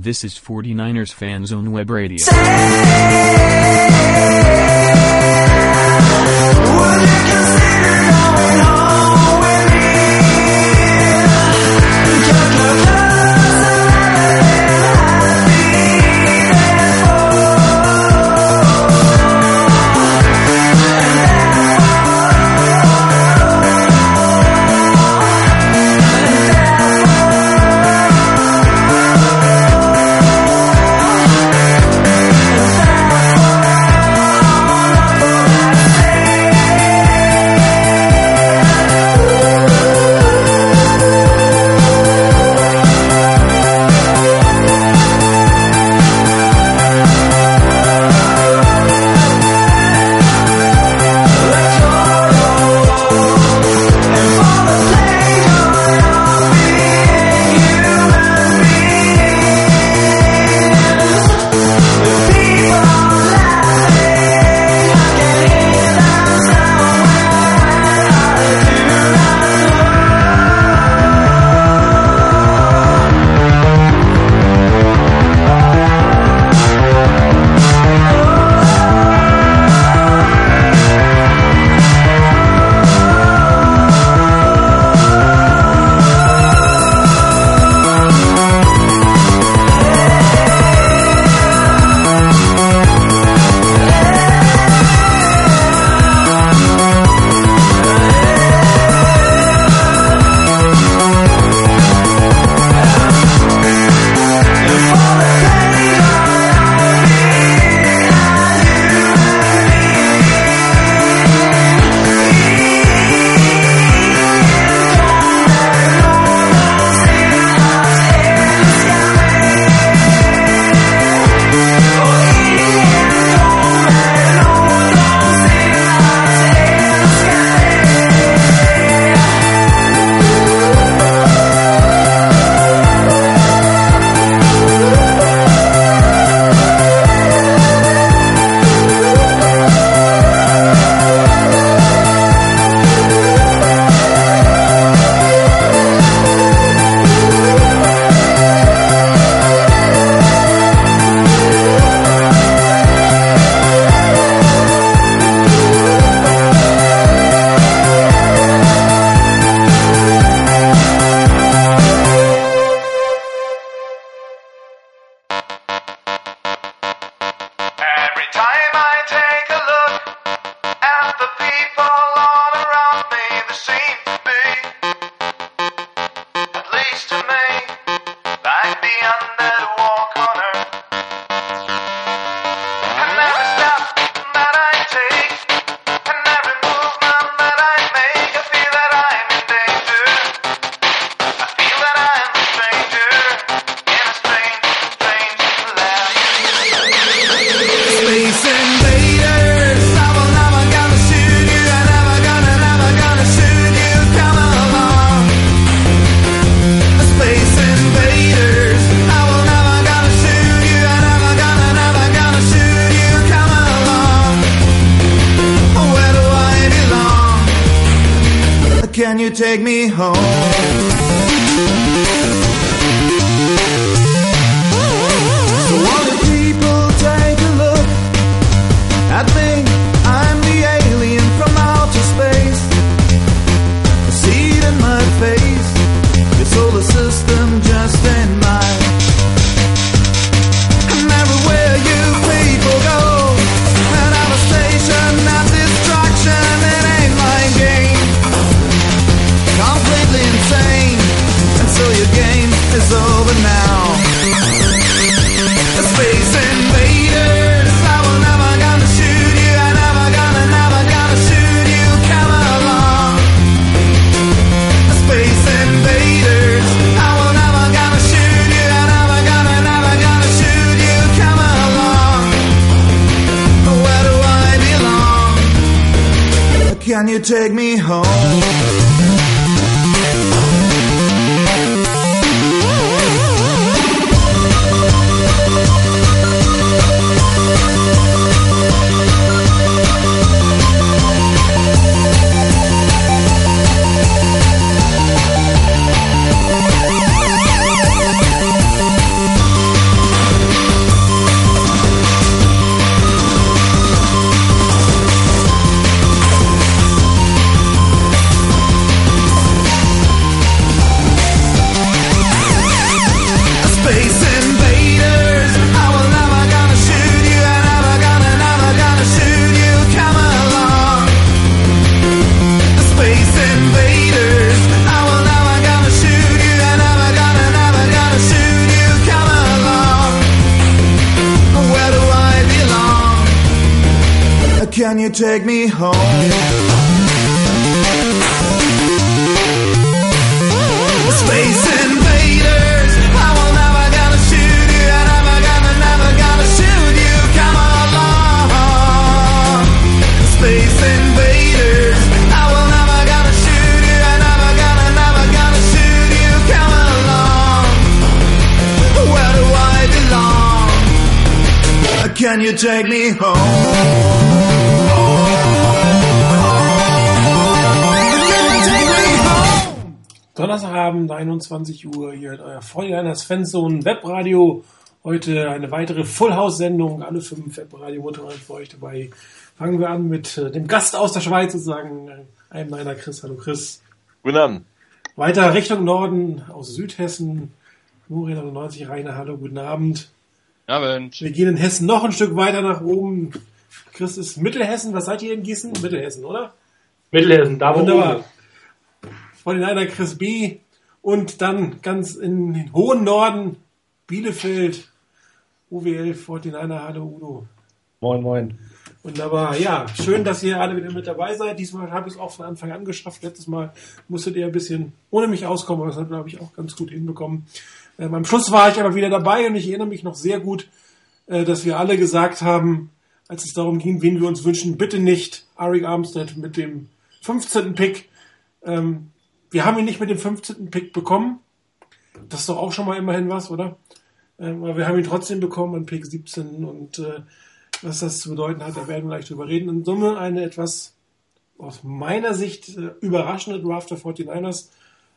This is 49ers Fan Zone Web Radio. take me home. Volleiners Fanzone Webradio. Heute eine weitere Full House Sendung, alle fünf Webradio-Motoren für euch dabei. Fangen wir an mit äh, dem Gast aus der Schweiz, sozusagen, äh, einem meiner Chris. Hallo Chris. Guten Abend. Weiter Richtung Norden, aus Südhessen. Muri 90 Rainer, hallo, guten Abend. Abend. Wir gehen in Hessen noch ein Stück weiter nach oben. Chris ist Mittelhessen, was seid ihr in Gießen? Mittelhessen, oder? Mittelhessen, da wo Wunderbar. oben. Von den einer Chris B. Und dann ganz in den hohen Norden Bielefeld. UWL 49er, hallo Udo. Moin, moin. Wunderbar. Ja, schön, dass ihr alle wieder mit dabei seid. Diesmal habe ich es auch von Anfang an geschafft. Letztes Mal musstet ihr ein bisschen ohne mich auskommen, aber das hat, glaube ich, auch ganz gut hinbekommen. Ähm, am Schluss war ich aber wieder dabei und ich erinnere mich noch sehr gut, äh, dass wir alle gesagt haben, als es darum ging, wen wir uns wünschen, bitte nicht Arik Armstead mit dem 15. Pick. Ähm, wir haben ihn nicht mit dem 15. Pick bekommen. Das ist doch auch schon mal immerhin was, oder? Ähm, aber wir haben ihn trotzdem bekommen an Pick 17 und äh, was das zu bedeuten hat, da werden wir gleich drüber reden. In Summe eine etwas aus meiner Sicht äh, überraschende Draft der 49ers.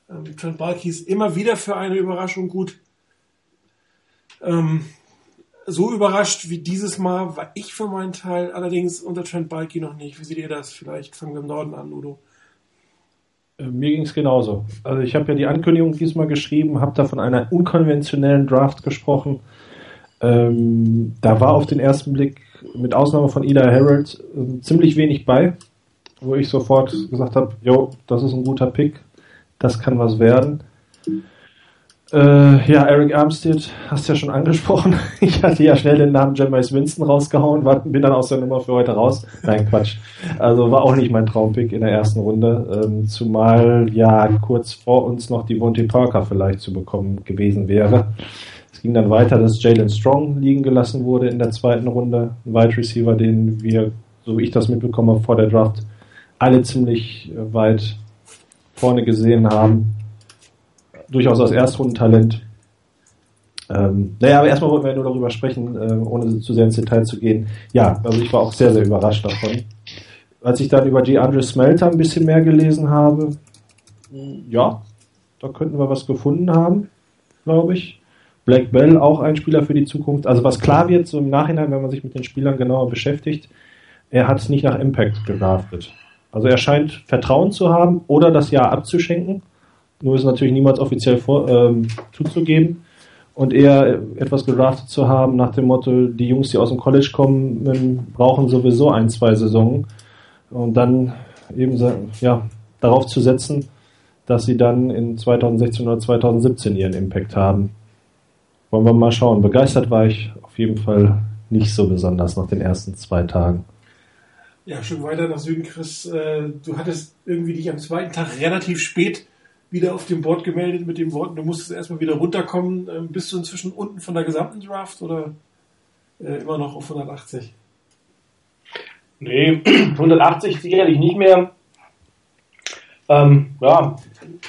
Ähm, Trent Balky ist immer wieder für eine Überraschung gut. Ähm, so überrascht wie dieses Mal war ich für meinen Teil allerdings unter Trent Balky noch nicht. Wie seht ihr das? Vielleicht fangen wir im Norden an, Udo. Äh, Mir ging es genauso. Also ich habe ja die Ankündigung diesmal geschrieben, habe da von einer unkonventionellen Draft gesprochen. Ähm, da war auf den ersten Blick, mit Ausnahme von Eli Harold, äh, ziemlich wenig bei, wo ich sofort gesagt habe, jo, das ist ein guter Pick, das kann was werden. Äh, ja, Eric Armstead, hast ja schon angesprochen. Ich hatte ja schnell den Namen Jameis Winston rausgehauen, war, bin dann aus der Nummer für heute raus. Nein, Quatsch. Also war auch nicht mein Traumpick in der ersten Runde. Ähm, zumal ja kurz vor uns noch die Vontae Parker vielleicht zu bekommen gewesen wäre. Es ging dann weiter, dass Jalen Strong liegen gelassen wurde in der zweiten Runde. Ein Wide Receiver, den wir, so wie ich das mitbekommen habe, vor der Draft alle ziemlich weit vorne gesehen haben durchaus als Erstrundentalent. Ähm, naja, aber erstmal wollten wir nur darüber sprechen, äh, ohne zu sehr ins Detail zu gehen. Ja, also ich war auch sehr, sehr überrascht davon. Als ich dann über DeAndre Smelter ein bisschen mehr gelesen habe, ja, da könnten wir was gefunden haben, glaube ich. Black Bell auch ein Spieler für die Zukunft. Also was klar wird, so im Nachhinein, wenn man sich mit den Spielern genauer beschäftigt, er hat nicht nach Impact gedraftet. Also er scheint Vertrauen zu haben oder das Jahr abzuschenken nur ist natürlich niemals offiziell vor, ähm, zuzugeben und eher etwas gedraftet zu haben nach dem Motto, die Jungs, die aus dem College kommen, brauchen sowieso ein, zwei Saisonen und dann eben ja, darauf zu setzen, dass sie dann in 2016 oder 2017 ihren Impact haben. Wollen wir mal schauen. Begeistert war ich auf jeden Fall nicht so besonders nach den ersten zwei Tagen. Ja, schon weiter nach Süden, Chris. Äh, du hattest irgendwie dich am zweiten Tag relativ spät wieder auf dem Board gemeldet mit dem Wort, du musstest erstmal wieder runterkommen. Ähm, bist du inzwischen unten von der gesamten Draft oder äh, immer noch auf 180? Nee, 180 sicherlich nicht mehr. Ähm, ja,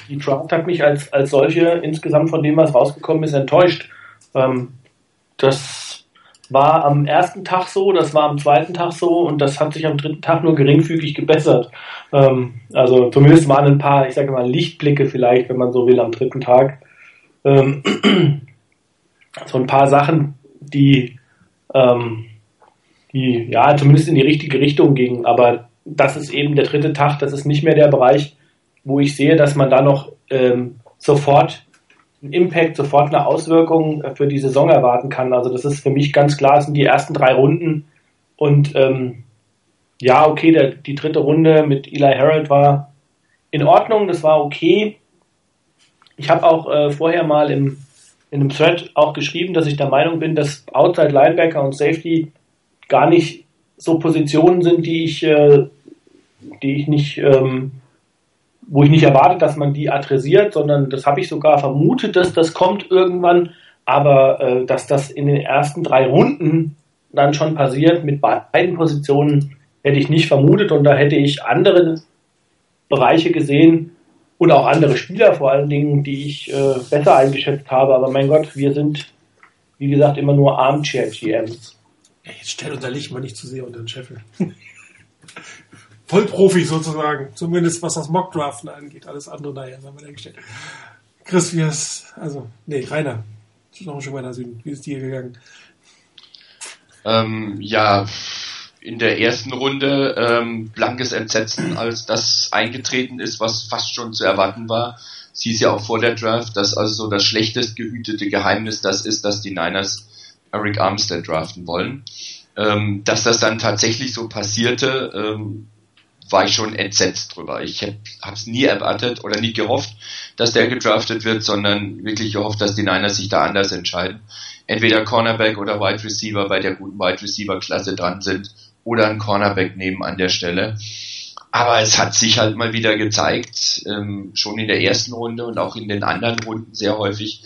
die Draft hat mich als, als solche insgesamt von dem, was rausgekommen ist, enttäuscht. Ähm, das war am ersten Tag so, das war am zweiten Tag so und das hat sich am dritten Tag nur geringfügig gebessert. Ähm, also zumindest waren ein paar, ich sage mal, Lichtblicke vielleicht, wenn man so will, am dritten Tag. Ähm, so ein paar Sachen, die, ähm, die ja zumindest in die richtige Richtung gingen, aber das ist eben der dritte Tag, das ist nicht mehr der Bereich, wo ich sehe, dass man da noch ähm, sofort einen Impact, sofort eine Auswirkung für die Saison erwarten kann. Also das ist für mich ganz klar, es sind die ersten drei Runden und ähm, ja, okay, der, die dritte Runde mit Eli Harold war in Ordnung, das war okay. Ich habe auch äh, vorher mal im, in einem Thread auch geschrieben, dass ich der Meinung bin, dass Outside Linebacker und Safety gar nicht so Positionen sind, die ich, äh, die ich nicht, ähm, wo ich nicht erwarte, dass man die adressiert, sondern das habe ich sogar vermutet, dass das kommt irgendwann, aber äh, dass das in den ersten drei Runden dann schon passiert mit beiden Positionen, hätte ich nicht vermutet und da hätte ich andere Bereiche gesehen und auch andere Spieler vor allen Dingen, die ich äh, besser eingeschätzt habe. Aber mein Gott, wir sind, wie gesagt, immer nur Armchair-GMs. Jetzt stell unser Licht mal nicht zu sehr unter den Scheffel. Vollprofi sozusagen. Zumindest was das Mockdraften angeht. Alles andere daher, sagen wir dahingestellt. Chris, wie ist, also, nee, Rainer. Noch Stück weiter Süden. Wie ist dir gegangen? Ähm, ja, in der ersten Runde ähm, blankes Entsetzen, als das eingetreten ist, was fast schon zu erwarten war. Sie ist ja auch vor der Draft, dass also so das schlechtest gehütete Geheimnis das ist, dass die Niners Eric Armstead draften wollen. Ähm, dass das dann tatsächlich so passierte, ähm, war ich schon entsetzt drüber. Ich habe es nie erwartet oder nie gehofft, dass der gedraftet wird, sondern wirklich gehofft, dass die Niners sich da anders entscheiden. Entweder Cornerback oder Wide Receiver bei der guten Wide Receiver Klasse dran sind oder ein Cornerback nehmen an der Stelle. Aber es hat sich halt mal wieder gezeigt, ähm, schon in der ersten Runde und auch in den anderen Runden sehr häufig,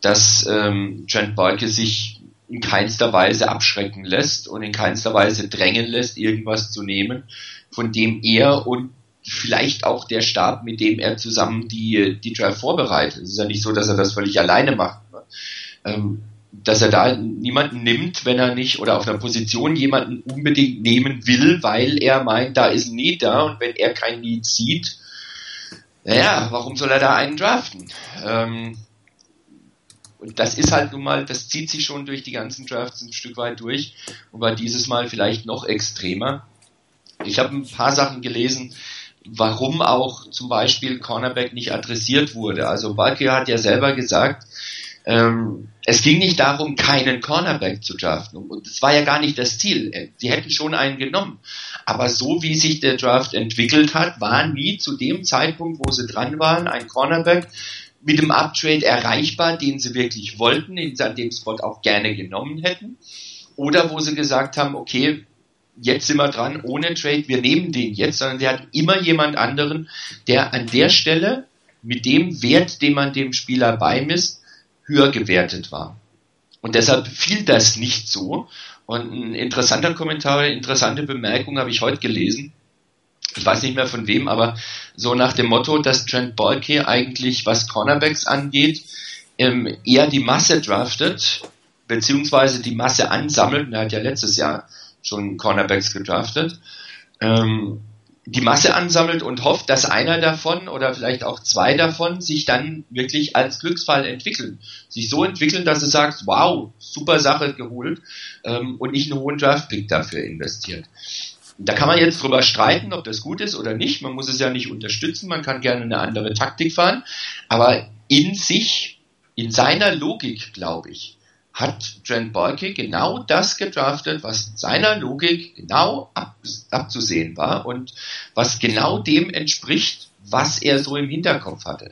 dass ähm, Trent Barke sich in keinster Weise abschrecken lässt und in keinster Weise drängen lässt, irgendwas zu nehmen, von dem er und vielleicht auch der Stab, mit dem er zusammen die, die Draft vorbereitet. Es ist ja nicht so, dass er das völlig alleine macht. Ne? Ähm, dass er da niemanden nimmt, wenn er nicht oder auf einer Position jemanden unbedingt nehmen will, weil er meint, da ist ein Need da und wenn er kein Need sieht, naja, warum soll er da einen draften? Ähm, und das ist halt nun mal, das zieht sich schon durch die ganzen Drafts ein Stück weit durch und war dieses Mal vielleicht noch extremer. Ich habe ein paar Sachen gelesen, warum auch zum Beispiel Cornerback nicht adressiert wurde. Also Balke hat ja selber gesagt, ähm, es ging nicht darum, keinen Cornerback zu draften. Und es war ja gar nicht das Ziel. Sie hätten schon einen genommen. Aber so wie sich der Draft entwickelt hat, war nie zu dem Zeitpunkt, wo sie dran waren, ein Cornerback mit dem Uptrade erreichbar, den sie wirklich wollten, den sie an dem Spot auch gerne genommen hätten. Oder wo sie gesagt haben, okay, jetzt sind wir dran, ohne Trade, wir nehmen den jetzt, sondern sie hatten immer jemand anderen, der an der Stelle mit dem Wert, den man dem Spieler beimisst, höher gewertet war. Und deshalb fiel das nicht so. Und ein interessanter Kommentar, eine interessante Bemerkung habe ich heute gelesen. Ich weiß nicht mehr von wem, aber so nach dem Motto, dass Trent Balke eigentlich, was Cornerbacks angeht, ähm, eher die Masse draftet, beziehungsweise die Masse ansammelt. Er hat ja letztes Jahr schon Cornerbacks gedraftet. Ähm, die Masse ansammelt und hofft, dass einer davon oder vielleicht auch zwei davon sich dann wirklich als Glücksfall entwickeln. Sich so entwickeln, dass du sagst, wow, super Sache geholt ähm, und nicht einen hohen Draftpick dafür investiert. Da kann man jetzt drüber streiten, ob das gut ist oder nicht. Man muss es ja nicht unterstützen, man kann gerne eine andere Taktik fahren. Aber in sich, in seiner Logik, glaube ich, hat Trent Balke genau das gedraftet, was seiner Logik genau ab, abzusehen war und was genau dem entspricht, was er so im Hinterkopf hatte.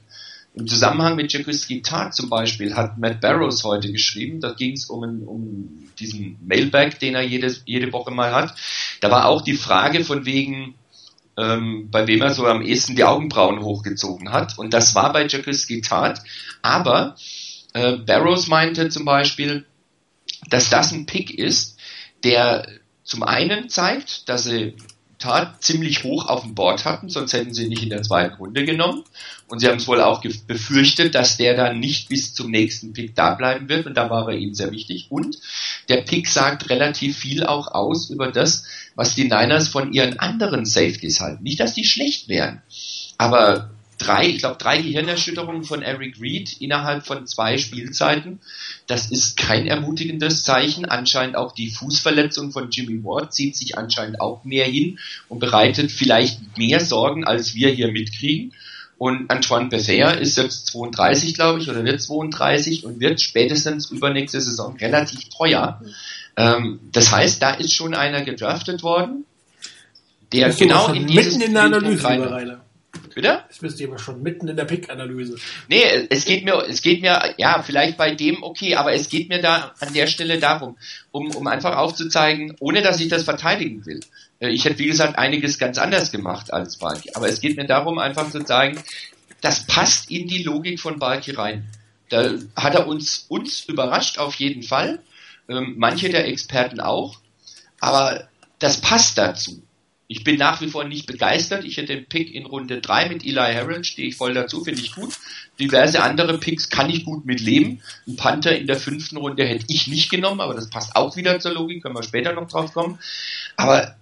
Im Zusammenhang mit Jakuski Tart zum Beispiel hat Matt Barrows heute geschrieben, da ging es um, um diesen Mailback, den er jede, jede Woche mal hat. Da war auch die Frage von wegen, ähm, bei wem er so am ehesten die Augenbrauen hochgezogen hat. Und das war bei Jakuski Tart. Aber äh, Barrows meinte zum Beispiel, dass das ein Pick ist, der zum einen zeigt, dass sie Tat ziemlich hoch auf dem Board hatten, sonst hätten sie nicht in der zweiten Runde genommen. Und sie haben es wohl auch befürchtet, dass der dann nicht bis zum nächsten Pick da bleiben wird. Und da war er ihnen sehr wichtig. Und der Pick sagt relativ viel auch aus über das, was die Niners von ihren anderen Safeties halten. Nicht, dass die schlecht wären. Aber drei, ich glaube, drei Gehirnerschütterungen von Eric Reed innerhalb von zwei Spielzeiten. Das ist kein ermutigendes Zeichen. Anscheinend auch die Fußverletzung von Jimmy Ward zieht sich anscheinend auch mehr hin und bereitet vielleicht mehr Sorgen, als wir hier mitkriegen. Und Antoine Bethea ist jetzt 32, glaube ich, oder wird 32 und wird spätestens übernächste Saison relativ teuer. Ähm, das heißt, da ist schon einer gedraftet worden, der genau in dieses mitten in der Analyse, rein-. Bitte? Das bist du aber schon mitten in der Pick-Analyse. Nee, es geht mir, es geht mir, ja, vielleicht bei dem okay, aber es geht mir da an der Stelle darum, um, um einfach aufzuzeigen, ohne dass ich das verteidigen will. Äh, Ich hätte, wie gesagt, einiges ganz anders gemacht als Balki. Aber es geht mir darum, einfach zu zeigen, das passt in die Logik von Balki rein. Da hat er uns, uns überrascht auf jeden Fall. Ähm, manche der Experten auch. Aber das passt dazu. Ich bin nach wie vor nicht begeistert. Ich hätte den Pick in Runde 3 mit Eli Harrell, stehe ich voll dazu, finde ich gut. Diverse andere Picks kann ich gut mitleben. Ein Panther in der fünften Runde hätte ich nicht genommen, aber das passt auch wieder zur Logik, können wir später noch drauf kommen. Aber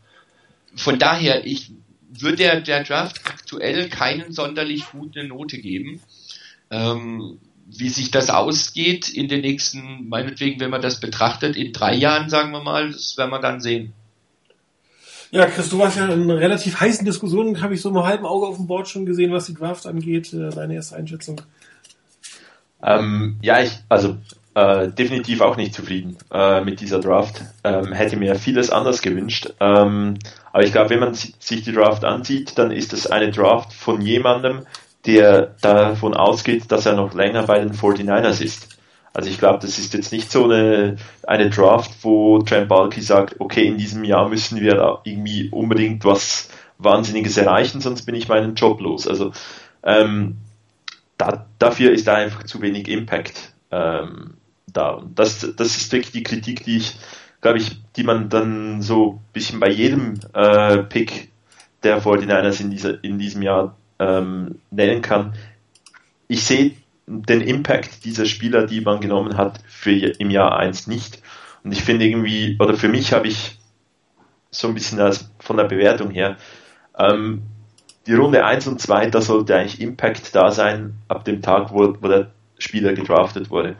von daher, ich würde der, der Draft aktuell keinen sonderlich gute Note geben. Ähm, wie sich das ausgeht in den nächsten, meinetwegen, wenn man das betrachtet, in drei Jahren, sagen wir mal, das werden wir dann sehen. Ja, Chris, du warst ja in relativ heißen Diskussionen, habe ich so mit halben Auge auf dem Board schon gesehen, was die Draft angeht. Äh, Deine erste Einschätzung. Ähm, ja, ich, also äh, definitiv auch nicht zufrieden äh, mit dieser Draft. Ähm, hätte mir vieles anders gewünscht. Ähm, aber ich glaube, wenn man si- sich die Draft ansieht, dann ist es eine Draft von jemandem, der davon ausgeht, dass er noch länger bei den 49ers ist. Also ich glaube, das ist jetzt nicht so eine, eine Draft, wo Trent Balky sagt, okay, in diesem Jahr müssen wir irgendwie unbedingt was Wahnsinniges erreichen, sonst bin ich meinen Job los. Also ähm, da, dafür ist da einfach zu wenig Impact ähm, da. Und das, das ist wirklich die Kritik, die ich, glaube ich, die man dann so ein bisschen bei jedem äh, Pick der 49ers in, dieser, in diesem Jahr ähm, nennen kann. Ich sehe den Impact dieser Spieler, die man genommen hat, für im Jahr 1 nicht. Und ich finde irgendwie, oder für mich habe ich so ein bisschen als, von der Bewertung her, ähm, die Runde 1 und 2, da sollte eigentlich Impact da sein, ab dem Tag, wo, wo der Spieler gedraftet wurde.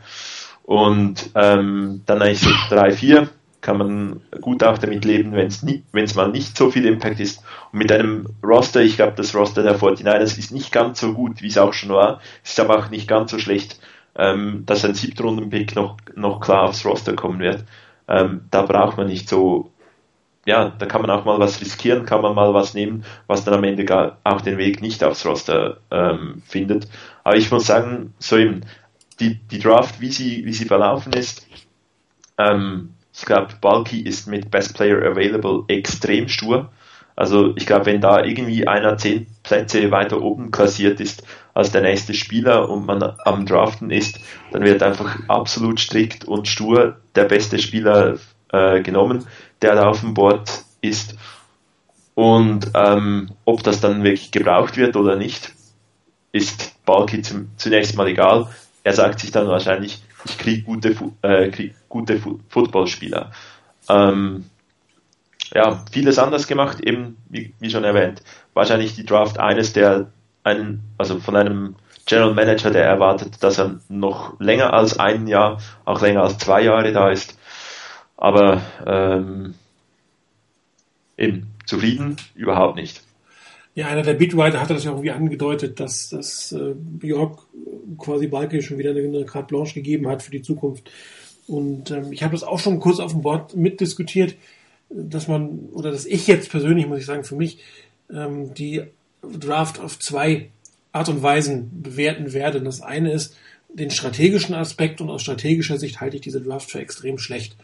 Und ähm, dann eigentlich so 3, 4 kann man gut auch damit leben, wenn es mal nicht so viel Impact ist. Und mit einem Roster, ich glaube, das Roster der 49ers ist nicht ganz so gut, wie es auch schon war, ist aber auch nicht ganz so schlecht, ähm, dass ein Siebtrunden-Pick noch, noch klar aufs Roster kommen wird. Ähm, da braucht man nicht so ja, da kann man auch mal was riskieren, kann man mal was nehmen, was dann am Ende gar auch den Weg nicht aufs Roster ähm, findet. Aber ich muss sagen, so eben, die, die Draft, wie sie, wie sie verlaufen ist, ähm, ich glaube, Balky ist mit Best Player Available extrem stur. Also ich glaube, wenn da irgendwie einer zehn Plätze weiter oben klassiert ist als der nächste Spieler und man am Draften ist, dann wird einfach absolut strikt und stur der beste Spieler äh, genommen, der da auf dem Board ist. Und ähm, ob das dann wirklich gebraucht wird oder nicht, ist Balky zum, zunächst mal egal. Er sagt sich dann wahrscheinlich, ich kriege gute, äh, krieg gute Fu Footballspieler. Ähm, ja, vieles anders gemacht, eben wie, wie schon erwähnt. Wahrscheinlich die Draft eines der einen, also von einem General Manager, der erwartet, dass er noch länger als ein Jahr, auch länger als zwei Jahre da ist. Aber ähm, eben zufrieden überhaupt nicht. Ja, einer der Beatwriter hatte das ja irgendwie angedeutet, dass, dass äh, Björk quasi Balke schon wieder eine, eine Carte Blanche gegeben hat für die Zukunft. Und ähm, ich habe das auch schon kurz auf dem Board mitdiskutiert, dass man, oder dass ich jetzt persönlich, muss ich sagen, für mich ähm, die Draft auf zwei Art und Weisen bewerten werde. Das eine ist den strategischen Aspekt und aus strategischer Sicht halte ich diese Draft für extrem schlecht.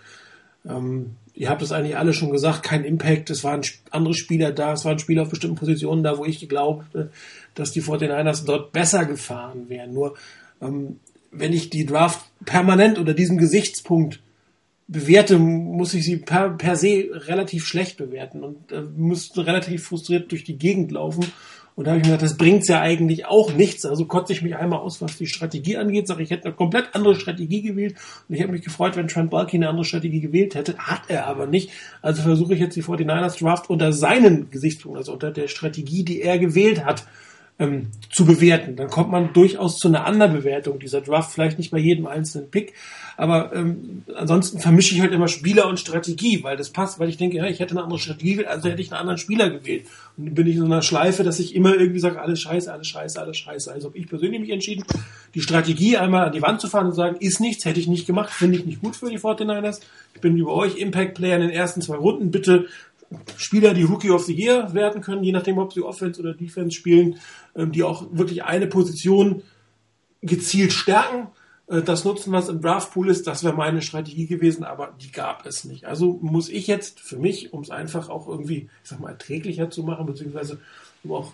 Ähm, ihr habt es eigentlich alle schon gesagt, kein Impact, es waren andere Spieler da, es waren Spieler auf bestimmten Positionen da, wo ich glaubte, dass die 49ers dort besser gefahren wären. Nur ähm, wenn ich die Draft permanent unter diesem Gesichtspunkt bewerte, muss ich sie per, per se relativ schlecht bewerten und äh, müsste relativ frustriert durch die Gegend laufen. Und da habe ich mir gedacht, das bringt's ja eigentlich auch nichts. Also kotze ich mich einmal aus, was die Strategie angeht, sage ich hätte eine komplett andere Strategie gewählt und ich hätte mich gefreut, wenn Trent Balky eine andere Strategie gewählt hätte. Hat er aber nicht. Also versuche ich jetzt die 49ers Draft unter seinen Gesichtspunkten, also unter der Strategie, die er gewählt hat, ähm, zu bewerten. Dann kommt man durchaus zu einer anderen Bewertung dieser Draft, vielleicht nicht bei jedem einzelnen Pick, aber ähm, ansonsten vermische ich halt immer Spieler und Strategie, weil das passt, weil ich denke, ja, ich hätte eine andere Strategie gewählt, also hätte ich einen anderen Spieler gewählt. Und dann bin ich in so einer Schleife, dass ich immer irgendwie sage, alles scheiße, alles scheiße, alles scheiße. Also habe ich persönlich mich entschieden, die Strategie einmal an die Wand zu fahren und zu sagen, ist nichts, hätte ich nicht gemacht, finde ich nicht gut für die 49ers. Ich bin über euch Impact Player in den ersten zwei Runden, bitte Spieler, die Rookie of the Year werden können, je nachdem, ob sie Offense oder Defense spielen, ähm, die auch wirklich eine Position gezielt stärken. Äh, Das nutzen, was im Draftpool ist, das wäre meine Strategie gewesen, aber die gab es nicht. Also muss ich jetzt für mich, um es einfach auch irgendwie, ich sag mal, erträglicher zu machen, beziehungsweise um auch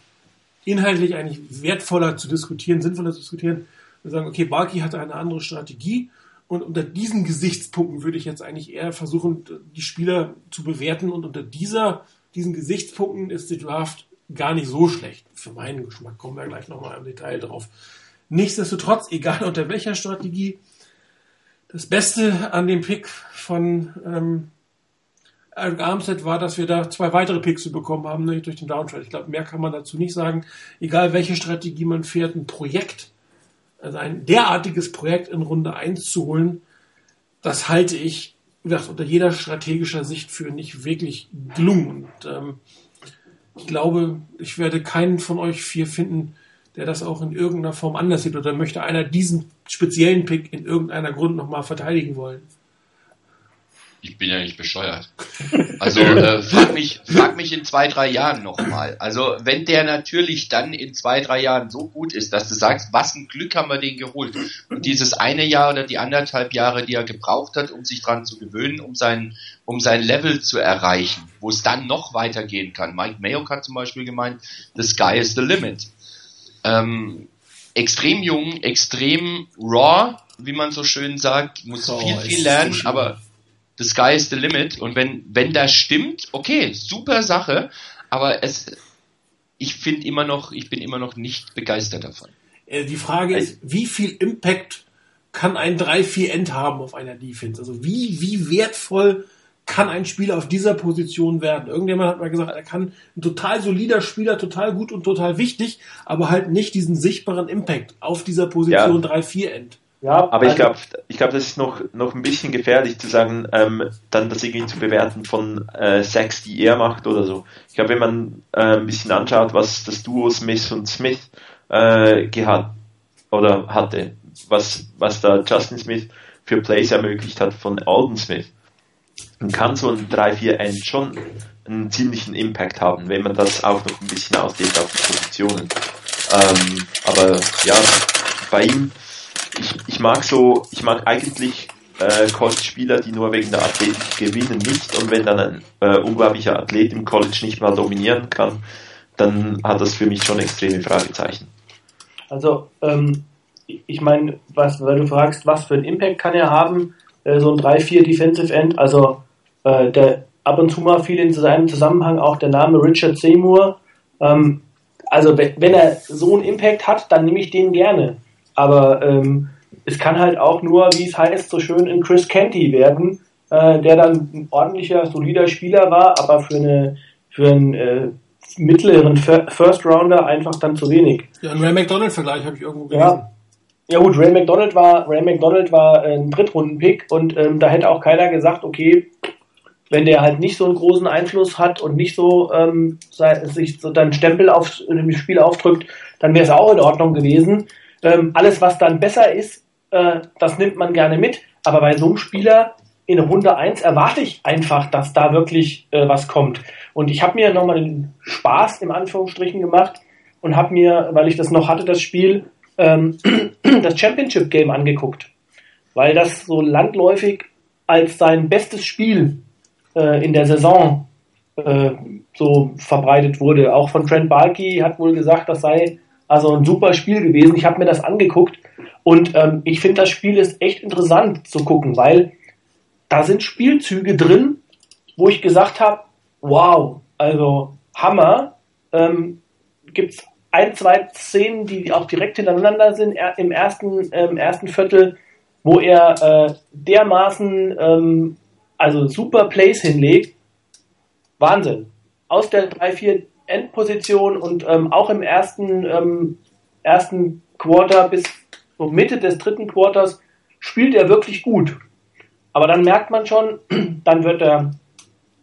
inhaltlich eigentlich wertvoller zu diskutieren, sinnvoller zu diskutieren, sagen, okay, Barkey hatte eine andere Strategie und unter diesen Gesichtspunkten würde ich jetzt eigentlich eher versuchen, die Spieler zu bewerten und unter dieser, diesen Gesichtspunkten ist die Draft gar nicht so schlecht. Für meinen Geschmack kommen wir gleich nochmal im Detail drauf. Nichtsdestotrotz, egal unter welcher Strategie, das Beste an dem Pick von ähm, Eric Armstead war, dass wir da zwei weitere Picks bekommen haben, nämlich durch den Downtrade. Ich glaube, mehr kann man dazu nicht sagen. Egal welche Strategie man fährt, ein Projekt, also ein derartiges Projekt in Runde 1 zu holen, das halte ich, wie gesagt, unter jeder strategischer Sicht für nicht wirklich gelungen. Und ähm, ich glaube, ich werde keinen von euch vier finden, der das auch in irgendeiner Form anders sieht oder möchte einer diesen speziellen Pick in irgendeiner Grund nochmal verteidigen wollen. Ich bin ja nicht bescheuert. Also äh, frag, mich, frag mich in zwei, drei Jahren nochmal. Also wenn der natürlich dann in zwei, drei Jahren so gut ist, dass du sagst, was ein Glück haben wir den geholt. Und dieses eine Jahr oder die anderthalb Jahre, die er gebraucht hat, um sich dran zu gewöhnen, um sein, um sein Level zu erreichen, wo es dann noch weitergehen kann. Mike Mayock hat zum Beispiel gemeint, the sky is the limit. Ähm, extrem jung, extrem raw, wie man so schön sagt, muss Oh, viel, viel lernen, so aber the sky is the limit. Und wenn, wenn das stimmt, okay, super Sache, aber es, ich finde immer noch, ich bin immer noch nicht begeistert davon. Äh, Die Frage ist, wie viel Impact kann ein 3-4-End haben auf einer Defense? Also wie, wie wertvoll kann ein Spieler auf dieser Position werden? Irgendjemand hat mal gesagt, er kann ein total solider Spieler, total gut und total wichtig, aber halt nicht diesen sichtbaren Impact auf dieser Position 3-4-End. Ja, Aber ich also- glaube, ich glaube, das ist noch, noch ein bisschen gefährlich zu sagen, ähm, dann das irgendwie zu bewerten von äh, Sacks, die er macht oder so. Ich glaube, wenn man äh, ein bisschen anschaut, was das Duo Smith und Smith äh, gehabt oder hatte, was, was da Justin Smith für Plays ermöglicht hat von Alden Smith, dann kann so ein 3-4-End schon einen ziemlichen Impact haben, wenn man das auch noch ein bisschen ausdehnt auf die Positionen. Ähm, aber ja, bei ihm, ich, ich mag so, ich mag eigentlich äh, College-Spieler, die nur wegen der Athletik gewinnen, nicht. Und wenn dann ein äh, unglaublicher Athlet im College nicht mal dominieren kann, dann hat das für mich schon extreme Fragezeichen. Also, ähm, ich meine, was, weil du fragst, was für einen Impact kann er haben, äh, so ein 3-4 Defensive End, also äh, der ab und zu mal fiel in seinem Zusammenhang auch der Name Richard Seymour. Ähm, also wenn, er so einen Impact hat, dann nehme ich den gerne. Aber ähm, es kann halt auch nur, wie es heißt, so schön in Chris Canty werden, äh, der dann ein ordentlicher, solider Spieler war, aber für eine für einen äh, mittleren Fir- First Rounder einfach dann zu wenig. Ja, einen Ray McDonald-Vergleich habe ich irgendwo gelesen. Ja. Ja gut, Ray McDonald war Ray McDonald war ein Drittrunden-Pick und ähm, da hätte auch keiner gesagt, okay, wenn der halt nicht so einen großen Einfluss hat und nicht so ähm, sich so dann Stempel auf dem Spiel aufdrückt, dann wäre es auch in Ordnung gewesen. Ähm, alles, was dann besser ist, äh, das nimmt man gerne mit. Aber bei so einem Spieler in Runde 1 erwarte ich einfach, dass da wirklich äh, was kommt. Und ich habe mir nochmal den Spaß im Anführungsstrichen gemacht und habe mir, weil ich das noch hatte, das Spiel, ähm, das Championship Game angeguckt. Weil das so landläufig als sein bestes Spiel äh, in der Saison äh, so verbreitet wurde. Auch von Trent Balky hat wohl gesagt, das sei also ein super Spiel gewesen. Ich habe mir das angeguckt und ähm, ich finde, das Spiel ist echt interessant zu gucken, weil da sind Spielzüge drin, wo ich gesagt habe, wow, also Hammer. Ähm, gibt's ein, zwei Szenen, die auch direkt hintereinander sind er, im ersten, ähm, ersten Viertel, wo er äh, dermaßen ähm, also super Plays hinlegt. Wahnsinn. Aus der 3-4 Endposition und ähm, auch im ersten, ähm, ersten Quarter bis so Mitte des dritten Quarters spielt er wirklich gut. Aber dann merkt man schon, dann wird er,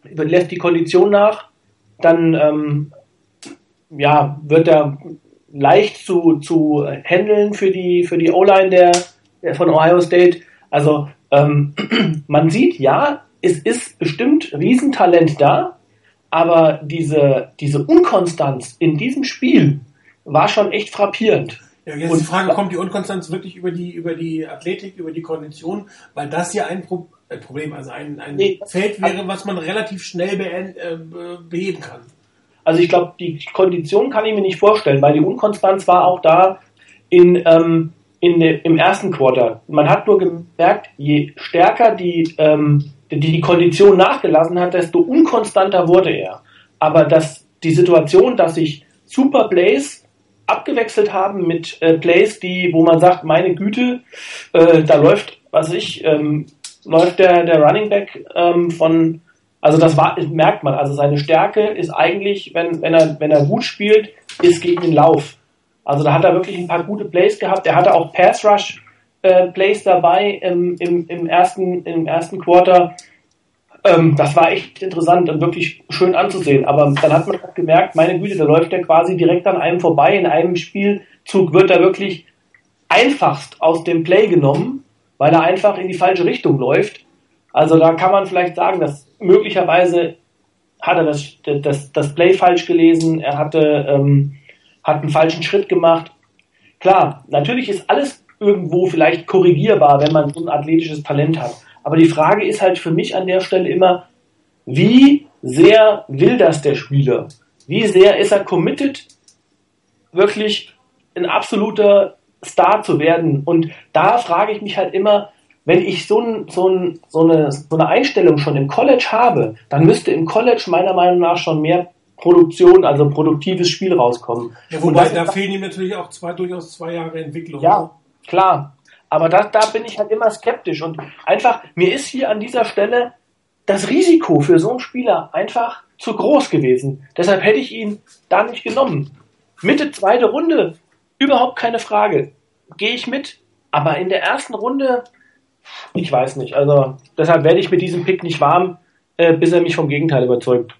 lässt die Kondition nach, dann ähm, ja, wird er leicht zu, zu handeln für die, für die O-Line der, der von Ohio State. Also ähm, man sieht, ja, es ist bestimmt Riesentalent da, aber diese, diese Unkonstanz in diesem Spiel war schon echt frappierend. Ja, jetzt Und- die Frage, kommt die Unkonstanz wirklich über die, über die Athletik, über die Kondition? Weil das ja ein Pro äh, Problem, also ein, ein Nee. Feld wäre, was man relativ schnell äh, be- beheben kann. Also ich glaube, die Kondition kann ich mir nicht vorstellen, weil die Unkonstanz war auch da in, ähm, in de, im ersten Quarter. Man hat nur gemerkt, je stärker die, ähm, die, Kondition nachgelassen hat, desto unkonstanter wurde er. Aber dass die Situation, dass sich Super Plays abgewechselt haben mit äh, Plays, die, wo man sagt, meine Güte, äh, da läuft, was ich, ähm, läuft der, der Running Back ähm, von also das war, merkt man. Also seine Stärke ist eigentlich, wenn, wenn er, wenn er gut spielt, ist gegen den Lauf. Also da hat er wirklich ein paar gute Plays gehabt. Er hatte auch Pass Rush äh, Plays dabei im, im, im ersten, im ersten Quarter. Ähm, das war echt interessant und wirklich schön anzusehen. Aber dann hat man gemerkt, meine Güte, da läuft er quasi direkt an einem vorbei. In einem Spielzug wird er wirklich einfachst aus dem Play genommen, weil er einfach in die falsche Richtung läuft. Also da kann man vielleicht sagen, dass möglicherweise hat er das, das, das Play falsch gelesen, er hatte, ähm, hat einen falschen Schritt gemacht. Klar, natürlich ist alles irgendwo vielleicht korrigierbar, wenn man so ein athletisches Talent hat. Aber die Frage ist halt für mich an der Stelle immer, wie sehr will das der Spieler? Wie sehr ist er committed, wirklich ein absoluter Star zu werden? Und da frage ich mich halt immer, wenn ich so, ein, so, ein, so, eine, so eine Einstellung schon im College habe, dann müsste im College meiner Meinung nach schon mehr Produktion, also produktives Spiel rauskommen. Ja, wobei, da fehlen ihm natürlich auch zwei, durchaus zwei Jahre Entwicklung. ja, klar. Aber da, da bin ich halt immer skeptisch und einfach, mir ist hier an dieser Stelle das Risiko für so einen Spieler einfach zu groß gewesen. Deshalb hätte ich ihn da nicht genommen. Mitte zweite Runde, überhaupt keine Frage. Gehe ich mit. Aber in der ersten Runde, ich weiß nicht. Also deshalb werde ich mit diesem Pick nicht warm, äh, bis er mich vom Gegenteil überzeugt.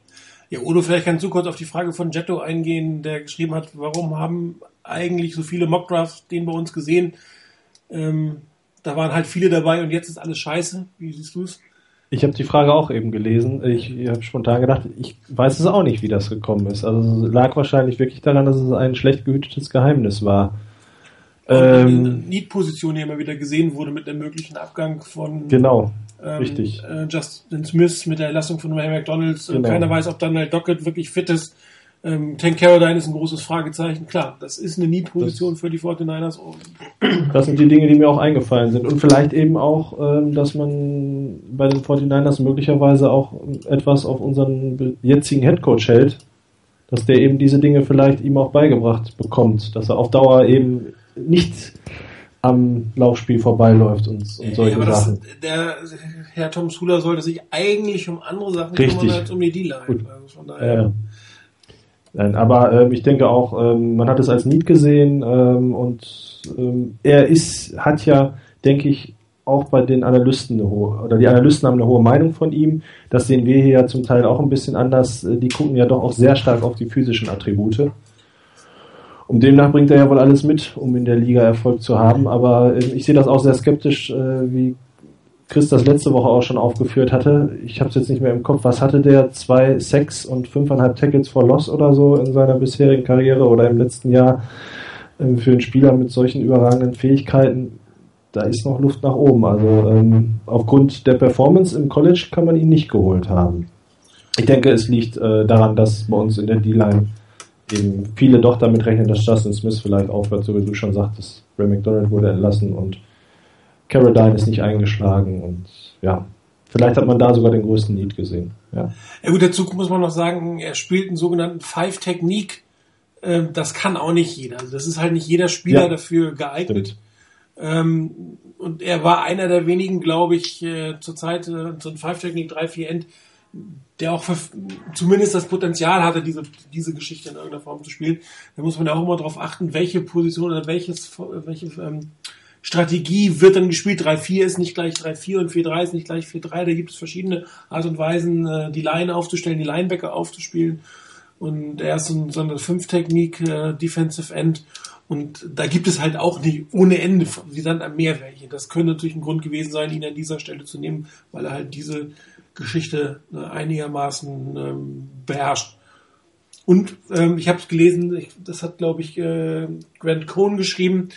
Ja, Udo, vielleicht kannst du kurz auf die Frage von Jetto eingehen, der geschrieben hat, warum haben eigentlich so viele Mockdrafts den bei uns gesehen? Ähm, da waren halt viele dabei und jetzt ist alles scheiße. Wie siehst du es? Ich habe die Frage auch eben gelesen. Ich, habe spontan gedacht, ich weiß es auch nicht, wie das gekommen ist. Also es lag wahrscheinlich wirklich daran, dass es ein schlecht gehütetes Geheimnis war. Ähm, Need-Position, die immer wieder gesehen wurde mit einem möglichen Abgang von genau, ähm, richtig. Äh, Justin Smith mit der Erlassung von Ray McDonalds. Genau. Keiner weiß, ob Daniel Dockett wirklich fit ist. Ähm, Tank Carradine ist ein großes Fragezeichen. Klar, das ist eine Need-Position für die 49ers. Und Das sind die Dinge, die mir auch eingefallen sind. Und vielleicht eben auch, ähm, dass man bei den 49ers möglicherweise auch etwas auf unseren jetzigen Headcoach hält, dass der eben diese Dinge vielleicht ihm auch beigebracht bekommt, dass er auf Dauer eben nicht am Laufspiel vorbeiläuft und, und solche Ja, aber das, Sachen. der Herr Tom Sula sollte sich eigentlich um andere Sachen Richtig. kümmern als um die D-Line. Also von daher. Ja. Nein, aber ähm, ich denke auch, ähm, man hat es als Need gesehen ähm, und ähm, er ist, hat ja, denke ich, auch bei den Analysten eine hohe, oder die Analysten haben eine hohe Meinung von ihm. Das sehen wir hier ja zum Teil auch ein bisschen anders. Äh, Die gucken ja doch auch sehr stark auf die physischen Attribute. Und demnach bringt er ja wohl alles mit, um in der Liga Erfolg zu haben. Aber äh, ich sehe das auch sehr skeptisch, äh, wie Chris das letzte Woche auch schon aufgeführt hatte. Ich habe es jetzt nicht mehr im Kopf. Was hatte der? Zwei Sacks und fünfeinhalb Tackles for Loss oder so in seiner bisherigen Karriere oder im letzten Jahr ähm, für einen Spieler mit solchen überragenden Fähigkeiten. Da ist noch Luft nach oben. Also ähm, aufgrund der Performance im College kann man ihn nicht geholt haben. Ich denke, es liegt äh, daran, dass bei uns in der D-Line eben viele doch damit rechnen, dass Justin Smith vielleicht aufhört, so wie du schon sagtest. Ray McDonald wurde entlassen und Carradine ist nicht eingeschlagen und ja, vielleicht hat man da sogar den größten Need gesehen. Ja, Ja gut, dazu muss man noch sagen, er spielt einen sogenannten Five-Technique. Ähm, Das kann auch nicht jeder. Also das ist halt nicht jeder Spieler Ja. dafür geeignet. stimmt. Ähm, und er war einer der wenigen, glaube ich, äh, zur Zeit äh, so ein Five-Technique 3-4 End, der auch für, zumindest das Potenzial hatte, diese, diese Geschichte in irgendeiner Form zu spielen. Da muss man ja auch immer darauf achten, welche Position oder welches, welche ähm, Strategie wird dann gespielt. 3-4 ist nicht gleich 3-4 und 4-3 ist nicht gleich 4-3. Da gibt es verschiedene Art und Weisen, äh, die Line aufzustellen, die Linebacker aufzuspielen. Und er ist so, ein- so eine Fünf-Technik, äh, Defensive End. Und da gibt es halt auch nicht ohne Ende, wie dann am Meer welche. Das könnte natürlich ein Grund gewesen sein, ihn an dieser Stelle zu nehmen, weil er halt diese Geschichte äh, einigermaßen ähm, beherrscht. Und ähm, ich habe es gelesen, ich, das hat, glaube ich, äh, Grant Cohn geschrieben,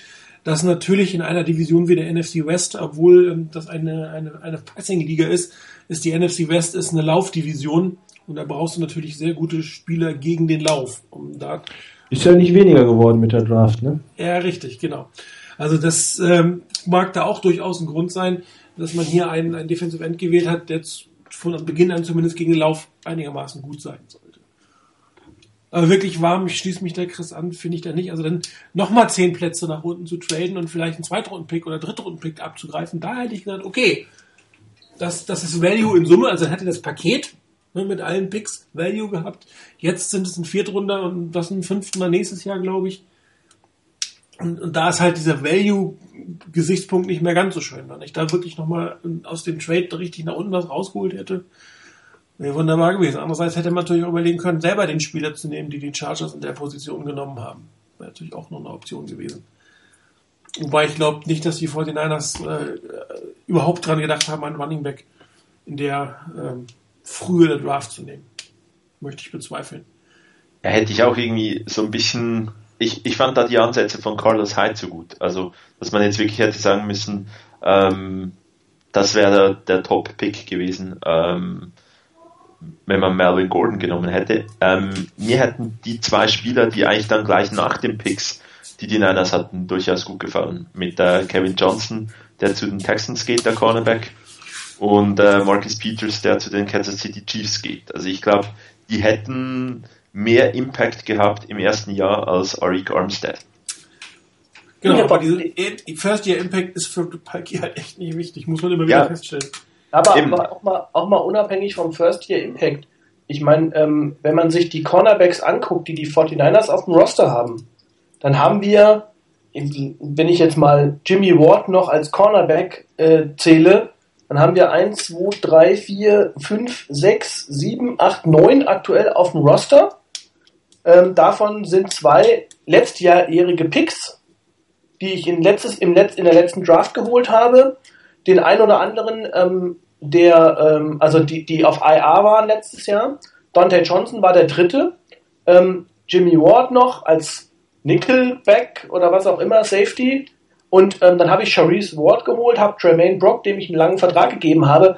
dass natürlich in einer Division wie der NFC West, obwohl ähm, das eine, eine, eine Passing-Liga ist, ist die NFC West ist eine Laufdivision und da brauchst du natürlich sehr gute Spieler gegen den Lauf. Um da, Ist ja nicht weniger geworden mit der Draft, ne? ja, richtig, genau. Also das ähm, mag da auch durchaus ein Grund sein, dass man hier einen, einen Defensive End gewählt hat, der von Beginn an zumindest gegen den Lauf einigermaßen gut sein sollte. Aber wirklich warm, ich schließe mich da Chris an, finde ich da nicht. Also dann nochmal zehn Plätze nach unten zu traden und vielleicht einen Zweitrunden-Pick oder Drittrunden-Pick abzugreifen, da hätte ich gesagt, okay, das, das ist Value in Summe, also dann hätte das Paket ne, mit allen Picks Value gehabt. Jetzt sind es ein Viertrunder und das ein Fünftrunder nächstes Jahr, glaube ich. Und, und da ist halt dieser Value-Gesichtspunkt nicht mehr ganz so schön. Wenn ich da wirklich nochmal aus dem Trade richtig nach unten was rausgeholt hätte, wäre wunderbar gewesen. Andererseits hätte man natürlich auch überlegen können, selber den Spieler zu nehmen, die die Chargers in der Position genommen haben. Wäre natürlich auch noch eine Option gewesen. Wobei ich glaube nicht, dass die 49ers äh, überhaupt dran gedacht haben, einen Running Back in der ähm, Frühe der Draft zu nehmen. Möchte ich bezweifeln. Ja, hätte ich auch irgendwie so ein bisschen, ich, ich fand da die Ansätze von Carlos Hyde so gut. Also, dass man jetzt wirklich hätte sagen müssen, ähm, das wäre der, der Top-Pick gewesen, ähm, wenn man Melvin Gordon genommen hätte. Ähm, mir hätten die zwei Spieler, die eigentlich dann gleich nach den Picks, die die Niners hatten, durchaus gut gefallen. Mit äh, Kevin Johnson, der zu den Texans geht, der Cornerback, und äh, Marcus Peters, der zu den Kansas City Chiefs geht. Also ich glaube, die hätten mehr Impact gehabt im ersten Jahr als Arik Armstead. Genau, aber aber- diese First Year Impact ist für Palki halt echt nicht wichtig, muss man immer wieder Ja. feststellen. Aber, auch, mal, auch mal unabhängig vom First Year Impact. Ich meine, ähm, wenn man sich die Cornerbacks anguckt, die die 49ers auf dem Roster haben, dann haben wir, wenn ich jetzt mal Jimmy Ward noch als Cornerback äh, zähle, dann haben wir 1, 2, 3, 4, 5, 6, 7, 8, 9 aktuell auf dem Roster. Ähm, davon sind zwei letztjährige Picks, die ich in, letztes, im Letz, in der letzten Draft geholt habe. Den ein oder anderen, ähm, der, ähm, also die, die auf IR waren letztes Jahr. Dante Johnson war der dritte. Ähm, Jimmy Ward noch als Nickelback oder was auch immer, Safety. Und ähm, dann habe ich Charisse Ward geholt, habe Tremaine Brock, dem ich einen langen Vertrag gegeben habe.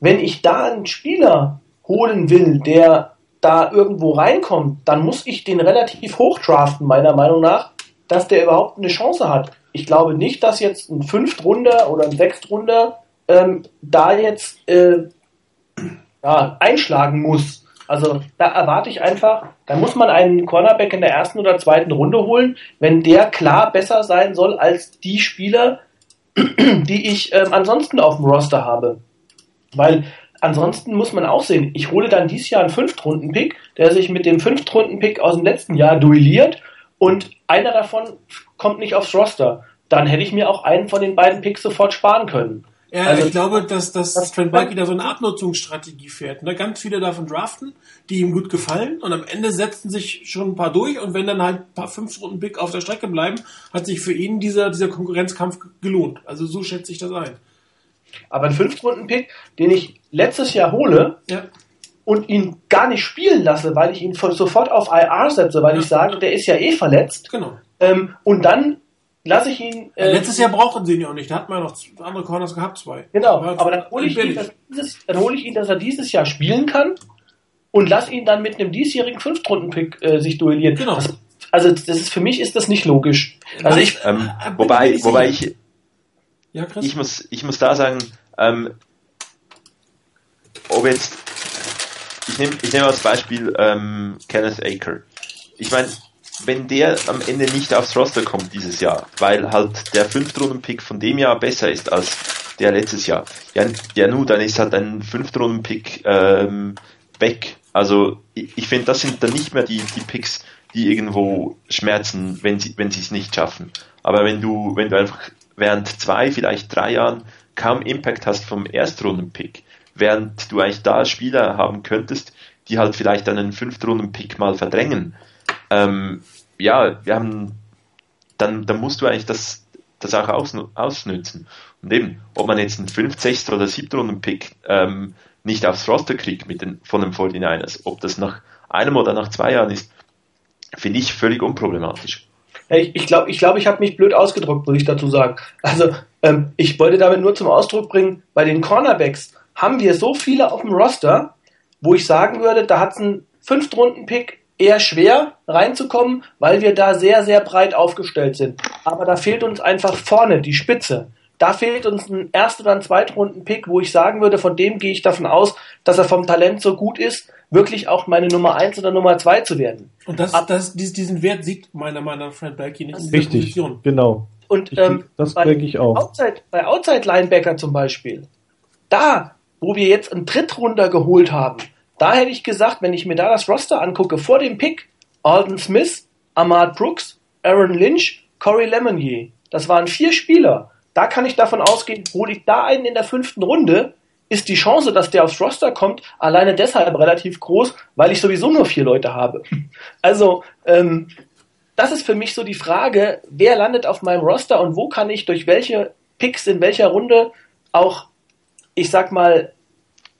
Wenn ich da einen Spieler holen will, der da irgendwo reinkommt, dann muss ich den relativ hoch draften, meiner Meinung nach, dass der überhaupt eine Chance hat. Ich glaube nicht, dass jetzt ein Fünftrunder oder ein Sechstrunder ähm, da jetzt äh, ja, einschlagen muss. Also da erwarte ich einfach, da muss man einen Cornerback in der ersten oder zweiten Runde holen, wenn der klar besser sein soll als die Spieler, die ich ähm, ansonsten auf dem Roster habe. Weil ansonsten muss man auch sehen, ich hole dann dieses Jahr einen Fünftrunden-Pick, der sich mit dem Fünftrunden-Pick aus dem letzten Jahr duelliert und einer davon kommt nicht aufs Roster. Dann hätte ich mir auch einen von den beiden Picks sofort sparen können. Ja, Also- ich glaube, dass, dass Das- Trent Balky da so eine Abnutzungsstrategie fährt. Ne? Ganz viele davon draften, die ihm gut gefallen und am Ende setzen sich schon ein paar durch und wenn dann halt ein paar Fünf-Runden-Pick auf der Strecke bleiben, hat sich für ihn dieser, dieser Konkurrenzkampf gelohnt. Also so schätze ich das ein. Aber ein Fünftrunden-Pick, den ich letztes Jahr hole Ja. Und ihn gar nicht spielen lasse, weil ich ihn von- sofort auf IR setze, weil ich sage, der ist ja eh verletzt. Genau. Ähm, und dann lasse ich ihn. äh, Letztes Jahr brauchten sie ihn ja auch nicht. Da hat man noch andere Corners gehabt, zwei. Genau, War aber dann hole ich, ihn, dieses, dann hole ich ihn, dass er dieses Jahr spielen kann und lasse ihn dann mit einem diesjährigen Fünftrunden-Pick äh, sich duellieren. Genau. Das, also das ist für mich ist das nicht logisch. Also ich, Ähm, Äh, wobei, nicht wobei ich, Ja, Chris? ich muss, ich muss da sagen, ähm, ob jetzt, ich nehme ich nehm als Beispiel ähm, Kenneth Aker. Ich meine, wenn der am Ende nicht aufs Roster kommt dieses Jahr, weil halt der Fünftrunden-Pick von dem Jahr besser ist als der letztes Jahr, ja, ja nu, dann ist halt ein Fünftrunden-Pick ähm, weg. Also ich, ich finde, das sind dann nicht mehr die, die Picks, die irgendwo schmerzen, wenn sie wenn sie es nicht schaffen. Aber wenn du wenn du einfach während zwei, vielleicht drei Jahren kaum Impact hast vom Erstrunden-Pick, während du eigentlich da Spieler haben könntest, die halt vielleicht einen Fünftrunden-Pick mal verdrängen. Ähm, ja, wir haben, dann, dann musst du eigentlich das, das auch ausnu ausnützen. Und eben, ob man jetzt einen 5., 6. oder 7. Runden-Pick ähm, nicht aufs Roster kriege mit den, von den 49ers, ob das nach einem oder nach zwei Jahren ist, finde ich völlig unproblematisch. Ich, ich glaube, ich, glaub, ich habe mich blöd ausgedrückt, muss ich dazu sagen. Also, ähm, ich wollte damit nur zum Ausdruck bringen, bei den Cornerbacks haben wir so viele auf dem Roster, wo ich sagen würde, da hat es einen Fünftrunden-Pick eher schwer reinzukommen, weil wir da sehr, sehr breit aufgestellt sind. Aber da fehlt uns einfach vorne die Spitze. Da fehlt uns ein Erst- oder ein Zweitrunden-Pick, wo ich sagen würde, von dem gehe ich davon aus, dass er vom Talent so gut ist, wirklich auch meine Nummer eins oder Nummer zwei zu werden. Und das, Ab- das, dies- diesen Wert sieht meiner Meinung nach Fred Belky nicht in dieser Richtig, Position. genau. Und Ich- ähm, das bei denke ich auch. Outside, bei Outside Linebacker zum Beispiel, da, wo wir jetzt einen Drittrunder geholt haben, da hätte ich gesagt, wenn ich mir da das Roster angucke, vor dem Pick, Alden Smith, Ahmad Brooks, Aaron Lynch, Corey Lemonnier. Das waren vier Spieler. Da kann ich davon ausgehen, hole ich da einen in der fünften Runde, ist die Chance, dass der aufs Roster kommt, alleine deshalb relativ groß, weil ich sowieso nur vier Leute habe. Also, ähm, das ist für mich so die Frage, wer landet auf meinem Roster und wo kann ich durch welche Picks in welcher Runde auch, ich sag mal,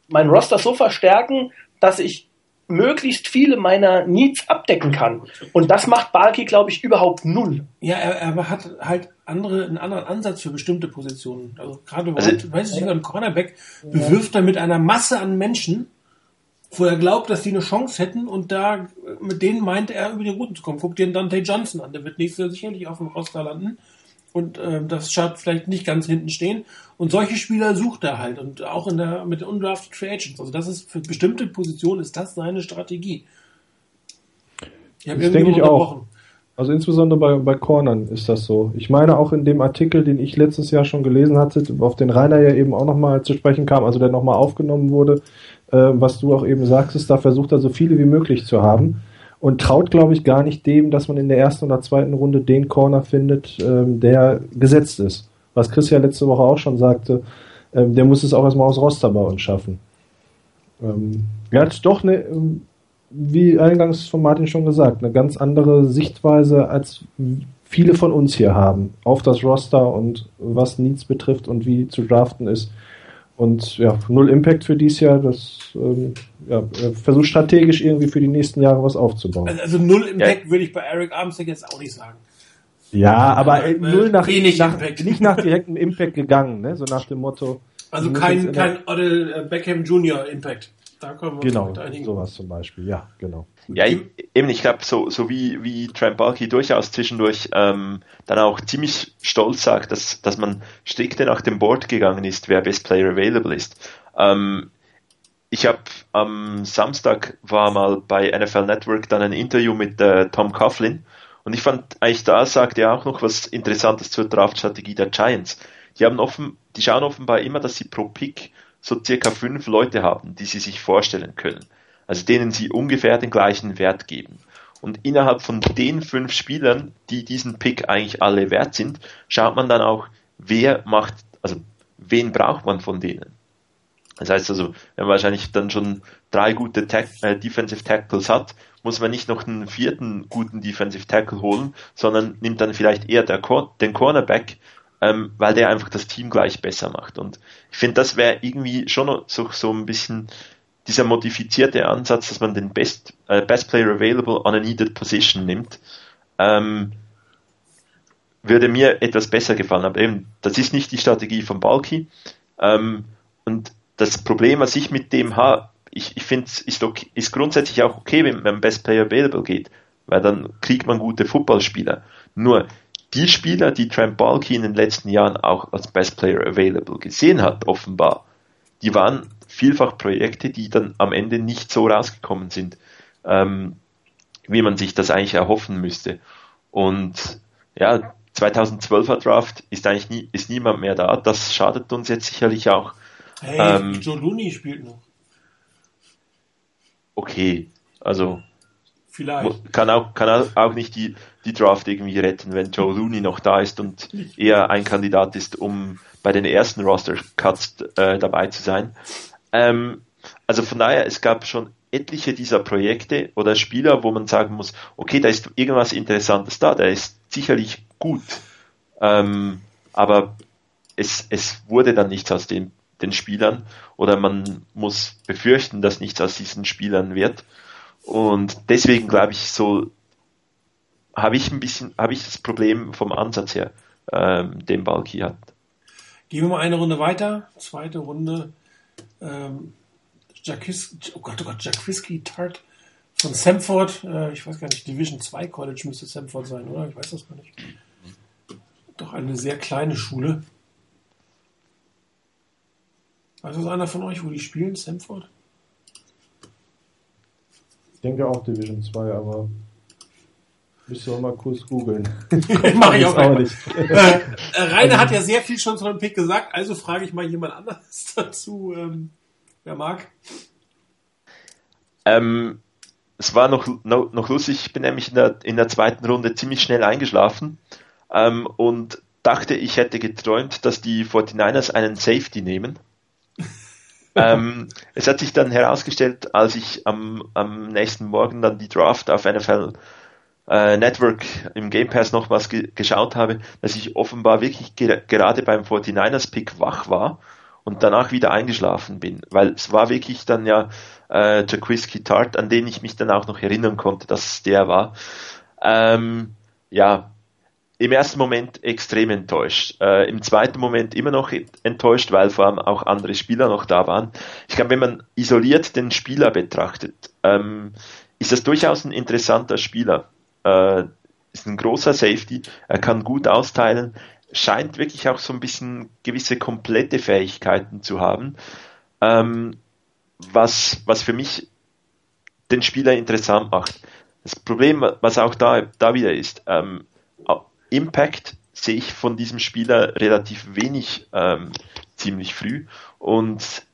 mein Roster so verstärken, dass ich möglichst viele meiner Needs abdecken kann. Und das macht Balki, glaube ich, überhaupt null. Ja, er, er hat halt andere, einen anderen Ansatz für bestimmte Positionen. Also gerade Also- weiß ich nicht, ein Cornerback bewirft er mit einer Masse an Menschen, wo er glaubt, dass die eine Chance hätten und da mit denen meint er über die Routen zu kommen. Guck dir den Dante Johnson an, der wird nächstes Jahr sicherlich auf dem Roster landen und ähm, das schaut vielleicht nicht ganz hinten stehen. Und solche Spieler sucht er halt und auch in der mit den undrafted Free Agents. Also das ist für bestimmte Positionen ist das seine Strategie. Ich Das denke ich auch. Also insbesondere bei, bei Cornern ist das so. Ich meine auch in dem Artikel, den ich letztes Jahr schon gelesen hatte, auf den Rainer ja eben auch nochmal zu sprechen kam, also der nochmal aufgenommen wurde, äh, was du auch eben sagst, ist, da versucht er so viele wie möglich zu haben und traut, glaube ich, gar nicht dem, dass man in der ersten oder zweiten Runde den Corner findet, ähm, der gesetzt ist. Was Chris ja letzte Woche auch schon sagte, ähm, der muss es auch erstmal aus Roster bei uns schaffen. Ähm, er hat doch eine, ähm, wie eingangs von Martin schon gesagt, eine ganz andere Sichtweise, als viele von uns hier haben, auf das Roster und was Needs betrifft und wie zu draften ist. Und ja, null Impact für dieses Jahr, das ähm, ja, er versucht strategisch irgendwie für die nächsten Jahre was aufzubauen. Also, also null Impact würde ich bei Eric Armstead jetzt auch nicht sagen. Ja, aber äh, Äh, null nach, wenig nach Impact. nicht nach direktem Impact gegangen, ne? So nach dem Motto. Also kein, kein Odell äh, Beckham Jr. Impact. Da können wir uns Genau, mit einigen. sowas zum Beispiel, ja, genau. Ja, eben, ich glaube, so, so wie, wie Trent Balky durchaus zwischendurch ähm, dann auch ziemlich stolz sagt, dass, dass man strikte nach dem Board gegangen ist, wer Best Player Available ist. Ähm, ich habe am Samstag war mal bei NFL Network dann ein Interview mit äh, Tom Coughlin und ich fand eigentlich da sagt er auch noch was Interessantes zur Draftstrategie der Giants. Die haben offen, die schauen offenbar immer, dass sie pro Pick so circa fünf Leute haben, die sie sich vorstellen können. Also denen sie ungefähr den gleichen Wert geben. Und innerhalb von den fünf Spielern, die diesen Pick eigentlich alle wert sind, schaut man dann auch, wer macht, also wen braucht man von denen. Das heißt also, wenn man wahrscheinlich dann schon drei gute Tack äh, Defensive Tackles hat, muss man nicht noch einen vierten guten Defensive Tackle holen, sondern nimmt dann vielleicht eher Cor den Cornerback, ähm, weil der einfach das Team gleich besser macht. Und ich finde, das wäre irgendwie schon so, so ein bisschen dieser modifizierte Ansatz, dass man den Best, äh, Best Player Available on a Needed Position nimmt, ähm, würde mir etwas besser gefallen. Aber eben, das ist nicht die Strategie von Balki. Ähm, und das Problem, was ich mit dem habe, ich, ich finde, es ist, okay, ist grundsätzlich auch okay, wenn man Best Player Available geht, weil dann kriegt man gute Footballspieler. Nur die Spieler, die Trent Balky in den letzten Jahren auch als Best Player Available gesehen hat, offenbar, die waren vielfach Projekte, die dann am Ende nicht so rausgekommen sind, ähm, wie man sich das eigentlich erhoffen müsste. Und ja, 2012er Draft ist eigentlich nie, ist niemand mehr da. Das schadet uns jetzt sicherlich auch. Hey, Ähm, Joe Looney spielt noch. Okay, also Vielleicht. kann auch, kann auch- nicht die, die Draft irgendwie retten, wenn Joe Looney noch da ist und eher ein Kandidat ist, um bei den ersten Roster-Cuts äh, dabei zu sein. Ähm, also von daher, es gab schon etliche dieser Projekte oder Spieler, wo man sagen muss, okay, da ist irgendwas Interessantes da, der ist sicherlich gut, ähm, aber es, es wurde dann nichts aus dem den Spielern oder man muss befürchten, dass nichts aus diesen Spielern wird. Und deswegen glaube ich, so habe ich ein bisschen, habe ich das Problem vom Ansatz her, ähm, den Balki hat. Gehen wir mal eine Runde weiter. Zweite Runde. Ähm, Jakis, oh Gott, oh Gott, Jakwiski Tart von Samford. Äh, ich weiß gar nicht, Division 2 College müsste Samford sein, oder? Ich weiß das gar nicht. Doch eine sehr kleine Schule. Weiß das einer von euch, wo die spielen? Samford? Ich denke auch Division 2, aber müsst ihr mal kurz googeln. Mach ich auch auch nicht. äh, äh, Rainer hat ja sehr viel schon zu dem Pick gesagt, also frage ich mal jemand anderes dazu. Ähm, wer mag? Ähm, es war noch, noch, noch lustig, ich bin nämlich in der, in der zweiten Runde ziemlich schnell eingeschlafen ähm, und dachte, ich hätte geträumt, dass die 49ers einen Safety nehmen. ähm, es hat sich dann herausgestellt, als ich am, am nächsten Morgen dann die Draft auf NFL äh, Network im Game Pass nochmals ge geschaut habe, dass ich offenbar wirklich ge gerade beim 49ers Pick wach war und danach wieder eingeschlafen bin, weil es war wirklich dann ja äh, Jaquiski Tart, an den ich mich dann auch noch erinnern konnte, dass es der war. Ähm, ja, im ersten Moment extrem enttäuscht. Äh, Im zweiten Moment immer noch enttäuscht, weil vor allem auch andere Spieler noch da waren. Ich glaube, wenn man isoliert den Spieler betrachtet, ähm, ist das durchaus ein interessanter Spieler. Äh, ist ein großer Safety, er kann gut austeilen, scheint wirklich auch so ein bisschen gewisse komplette Fähigkeiten zu haben. Ähm, was, was für mich den Spieler interessant macht. Das Problem, was auch da, da wieder ist, ähm, Impact sehe ich von diesem Spieler relativ wenig ähm, ziemlich früh und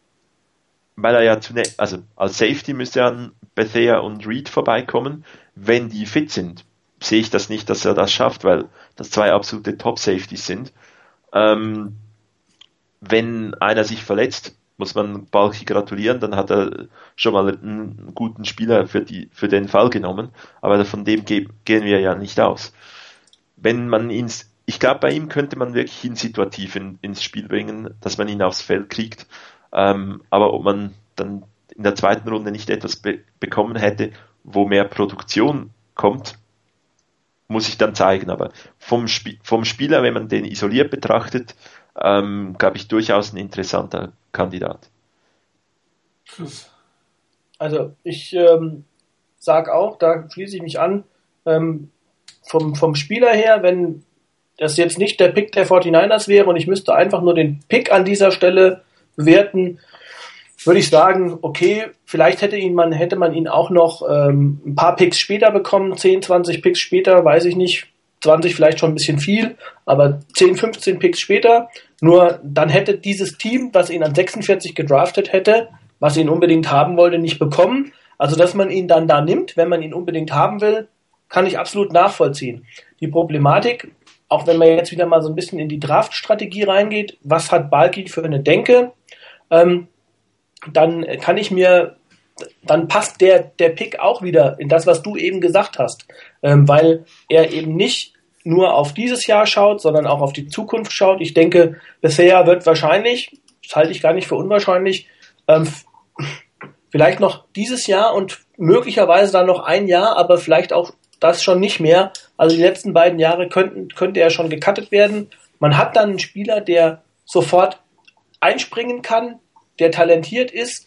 weil er ja zunächst, also als Safety müsste er an Bethea und Reed vorbeikommen, wenn die fit sind, sehe ich das nicht, dass er das schafft, weil das zwei absolute Top-Safeties sind. Ähm, wenn einer sich verletzt, muss man Balki gratulieren, dann hat er schon mal einen guten Spieler für, die, für den Fall genommen, aber von dem ge gehen wir ja nicht aus. Wenn man ihn, ich glaube, bei ihm könnte man wirklich ihn situativ in, ins Spiel bringen, dass man ihn aufs Feld kriegt, ähm, aber ob man dann in der zweiten Runde nicht etwas be bekommen hätte, wo mehr Produktion kommt, muss ich dann zeigen. Aber vom, Sp vom Spieler, wenn man den isoliert betrachtet, ähm, glaube ich, durchaus ein interessanter Kandidat. Also ich ähm, sage auch, da schließe ich mich an, ähm, vom, vom Spieler her, wenn das jetzt nicht der Pick der 49ers wäre und ich müsste einfach nur den Pick an dieser Stelle bewerten, würde ich sagen, okay, vielleicht hätte ihn man, hätte man ihn auch noch ähm, ein paar Picks später bekommen, 10, 20 Picks später, weiß ich nicht, 20 vielleicht schon ein bisschen viel, aber 10, 15 Picks später. Nur dann hätte dieses Team, was ihn an 46 gedraftet hätte, was ihn unbedingt haben wollte, nicht bekommen. Also, dass man ihn dann da nimmt, wenn man ihn unbedingt haben will, kann ich absolut nachvollziehen. Die Problematik, auch wenn man jetzt wieder mal so ein bisschen in die Draftstrategie reingeht, was hat Balki für eine Denke, ähm, dann kann ich mir, dann passt der, der Pick auch wieder in das, was du eben gesagt hast, ähm, weil er eben nicht nur auf dieses Jahr schaut, sondern auch auf die Zukunft schaut. Ich denke, bisher wird wahrscheinlich, das halte ich gar nicht für unwahrscheinlich, ähm, vielleicht noch dieses Jahr und möglicherweise dann noch ein Jahr, aber vielleicht auch das schon nicht mehr. Also die letzten beiden Jahre könnten, könnte er schon gecuttet werden. Man hat dann einen Spieler, der sofort einspringen kann, der talentiert ist.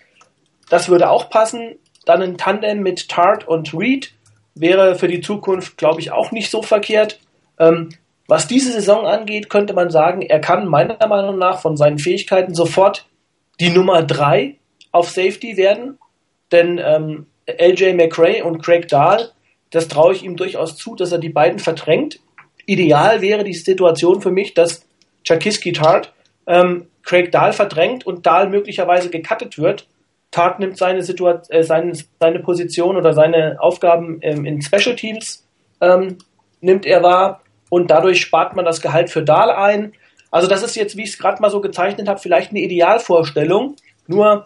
Das würde auch passen. Dann ein Tandem mit Tart und Reed wäre für die Zukunft, glaube ich, auch nicht so verkehrt. Ähm, was diese Saison angeht, könnte man sagen, er kann meiner Meinung nach von seinen Fähigkeiten sofort die Nummer drei auf Safety werden. Denn ähm, LJ McRae und Craig Dahl, das traue ich ihm durchaus zu, dass er die beiden verdrängt. Ideal wäre die Situation für mich, dass Chakiski Tart ähm, Craig Dahl verdrängt und Dahl möglicherweise gecuttet wird. Tart nimmt seine, Situation, äh, seine, seine Position oder seine Aufgaben ähm, in Special Teams ähm, nimmt er wahr und dadurch spart man das Gehalt für Dahl ein. Also das ist jetzt, wie ich es gerade mal so gezeichnet habe, vielleicht eine Idealvorstellung. Nur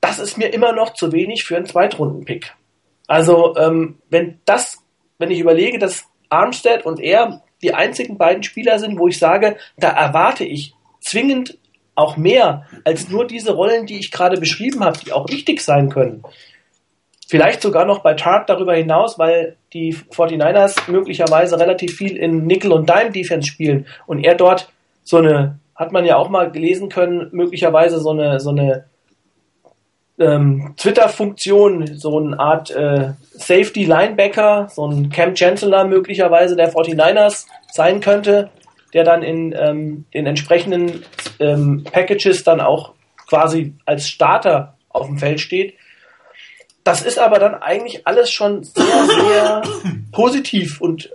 das ist mir immer noch zu wenig für einen Zweitrunden-Pick. Also ähm, wenn das, wenn ich überlege, dass Armstead und er die einzigen beiden Spieler sind, wo ich sage, da erwarte ich zwingend auch mehr als nur diese Rollen, die ich gerade beschrieben habe, die auch wichtig sein können. Vielleicht sogar noch bei Tart darüber hinaus, weil die 49ers möglicherweise relativ viel in Nickel- und Dime-Defense spielen und er dort so eine, hat man ja auch mal gelesen können, möglicherweise so eine, so eine ähm, Twitter-Funktion, so eine Art äh, Safety-Linebacker, so ein Cam Chancellor möglicherweise der 49ers sein könnte, der dann in ähm, den entsprechenden ähm, Packages dann auch quasi als Starter auf dem Feld steht. Das ist aber dann eigentlich alles schon sehr, sehr positiv und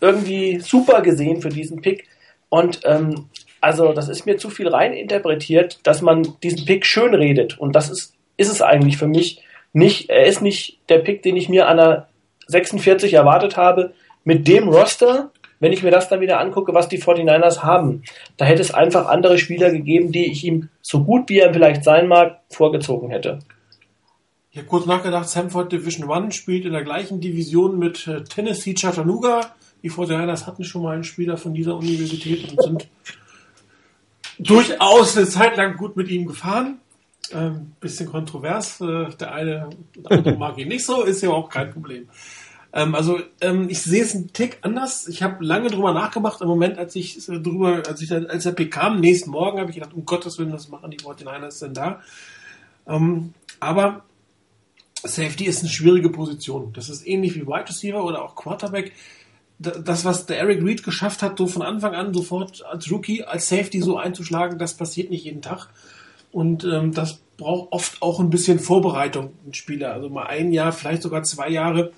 irgendwie super gesehen für diesen Pick. Und ähm, also das ist mir zu viel rein interpretiert, dass man diesen Pick schön redet. Und das ist, ist es eigentlich für mich nicht. Er ist nicht der Pick, den ich mir an der 46 erwartet habe. Mit dem Roster, wenn ich mir das dann wieder angucke, was die 49ers haben, da hätte es einfach andere Spieler gegeben, die ich ihm, so gut wie er vielleicht sein mag, vorgezogen hätte. Ich habe kurz nachgedacht, Samford Division One spielt in der gleichen Division mit äh, Tennessee Chattanooga. Die 49ers hatten schon mal einen Spieler von dieser Universität und sind durchaus eine Zeit lang gut mit ihm gefahren. Ähm, bisschen kontrovers. Äh, der eine der andere mag ihn nicht so, ist ja auch kein Problem. Ähm, also ähm, ich sehe es einen Tick anders. Ich habe lange drüber nachgemacht. Im Moment, als ich äh, drüber, als ich als der Pick kam, nächsten Morgen, habe ich gedacht, um Gottes Willen, was machen die 49ers denn da? Ähm, aber Safety ist eine schwierige Position. Das ist ähnlich wie Wide Receiver oder auch Quarterback. Da- Das, was der Eric Reed geschafft hat, so von Anfang an sofort als Rookie, als Safety so einzuschlagen, das passiert nicht jeden Tag. Und ähm, das braucht oft auch ein bisschen Vorbereitung, ein Spieler. Also mal ein Jahr, vielleicht sogar zwei Jahre,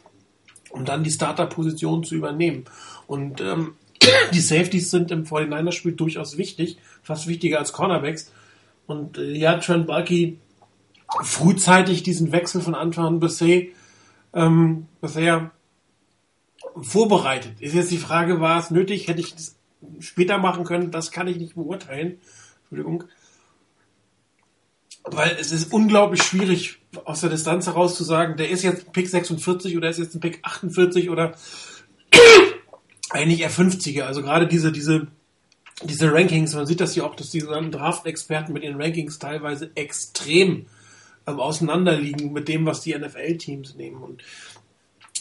um dann die Starter-Position zu übernehmen. Und ähm, die Safeties sind im 49er-Spiel durchaus wichtig, fast wichtiger als Cornerbacks. Und äh, ja, Trent Bulky frühzeitig diesen Wechsel von Anfang an Bessay, ähm, Bessay vorbereitet. Ist jetzt die Frage, war es nötig? Hätte ich das später machen können? Das kann ich nicht beurteilen. Entschuldigung. Weil es ist unglaublich schwierig, aus der Distanz heraus zu sagen, der ist jetzt ein Pick 46 oder ist jetzt ein Pick 48 oder eigentlich eher 50er. Also gerade diese, diese, diese Rankings, man sieht das ja auch, dass die sogenannten Draft-Experten mit ihren Rankings teilweise extrem ähm, auseinanderliegen mit dem, was die NFL-Teams nehmen. Und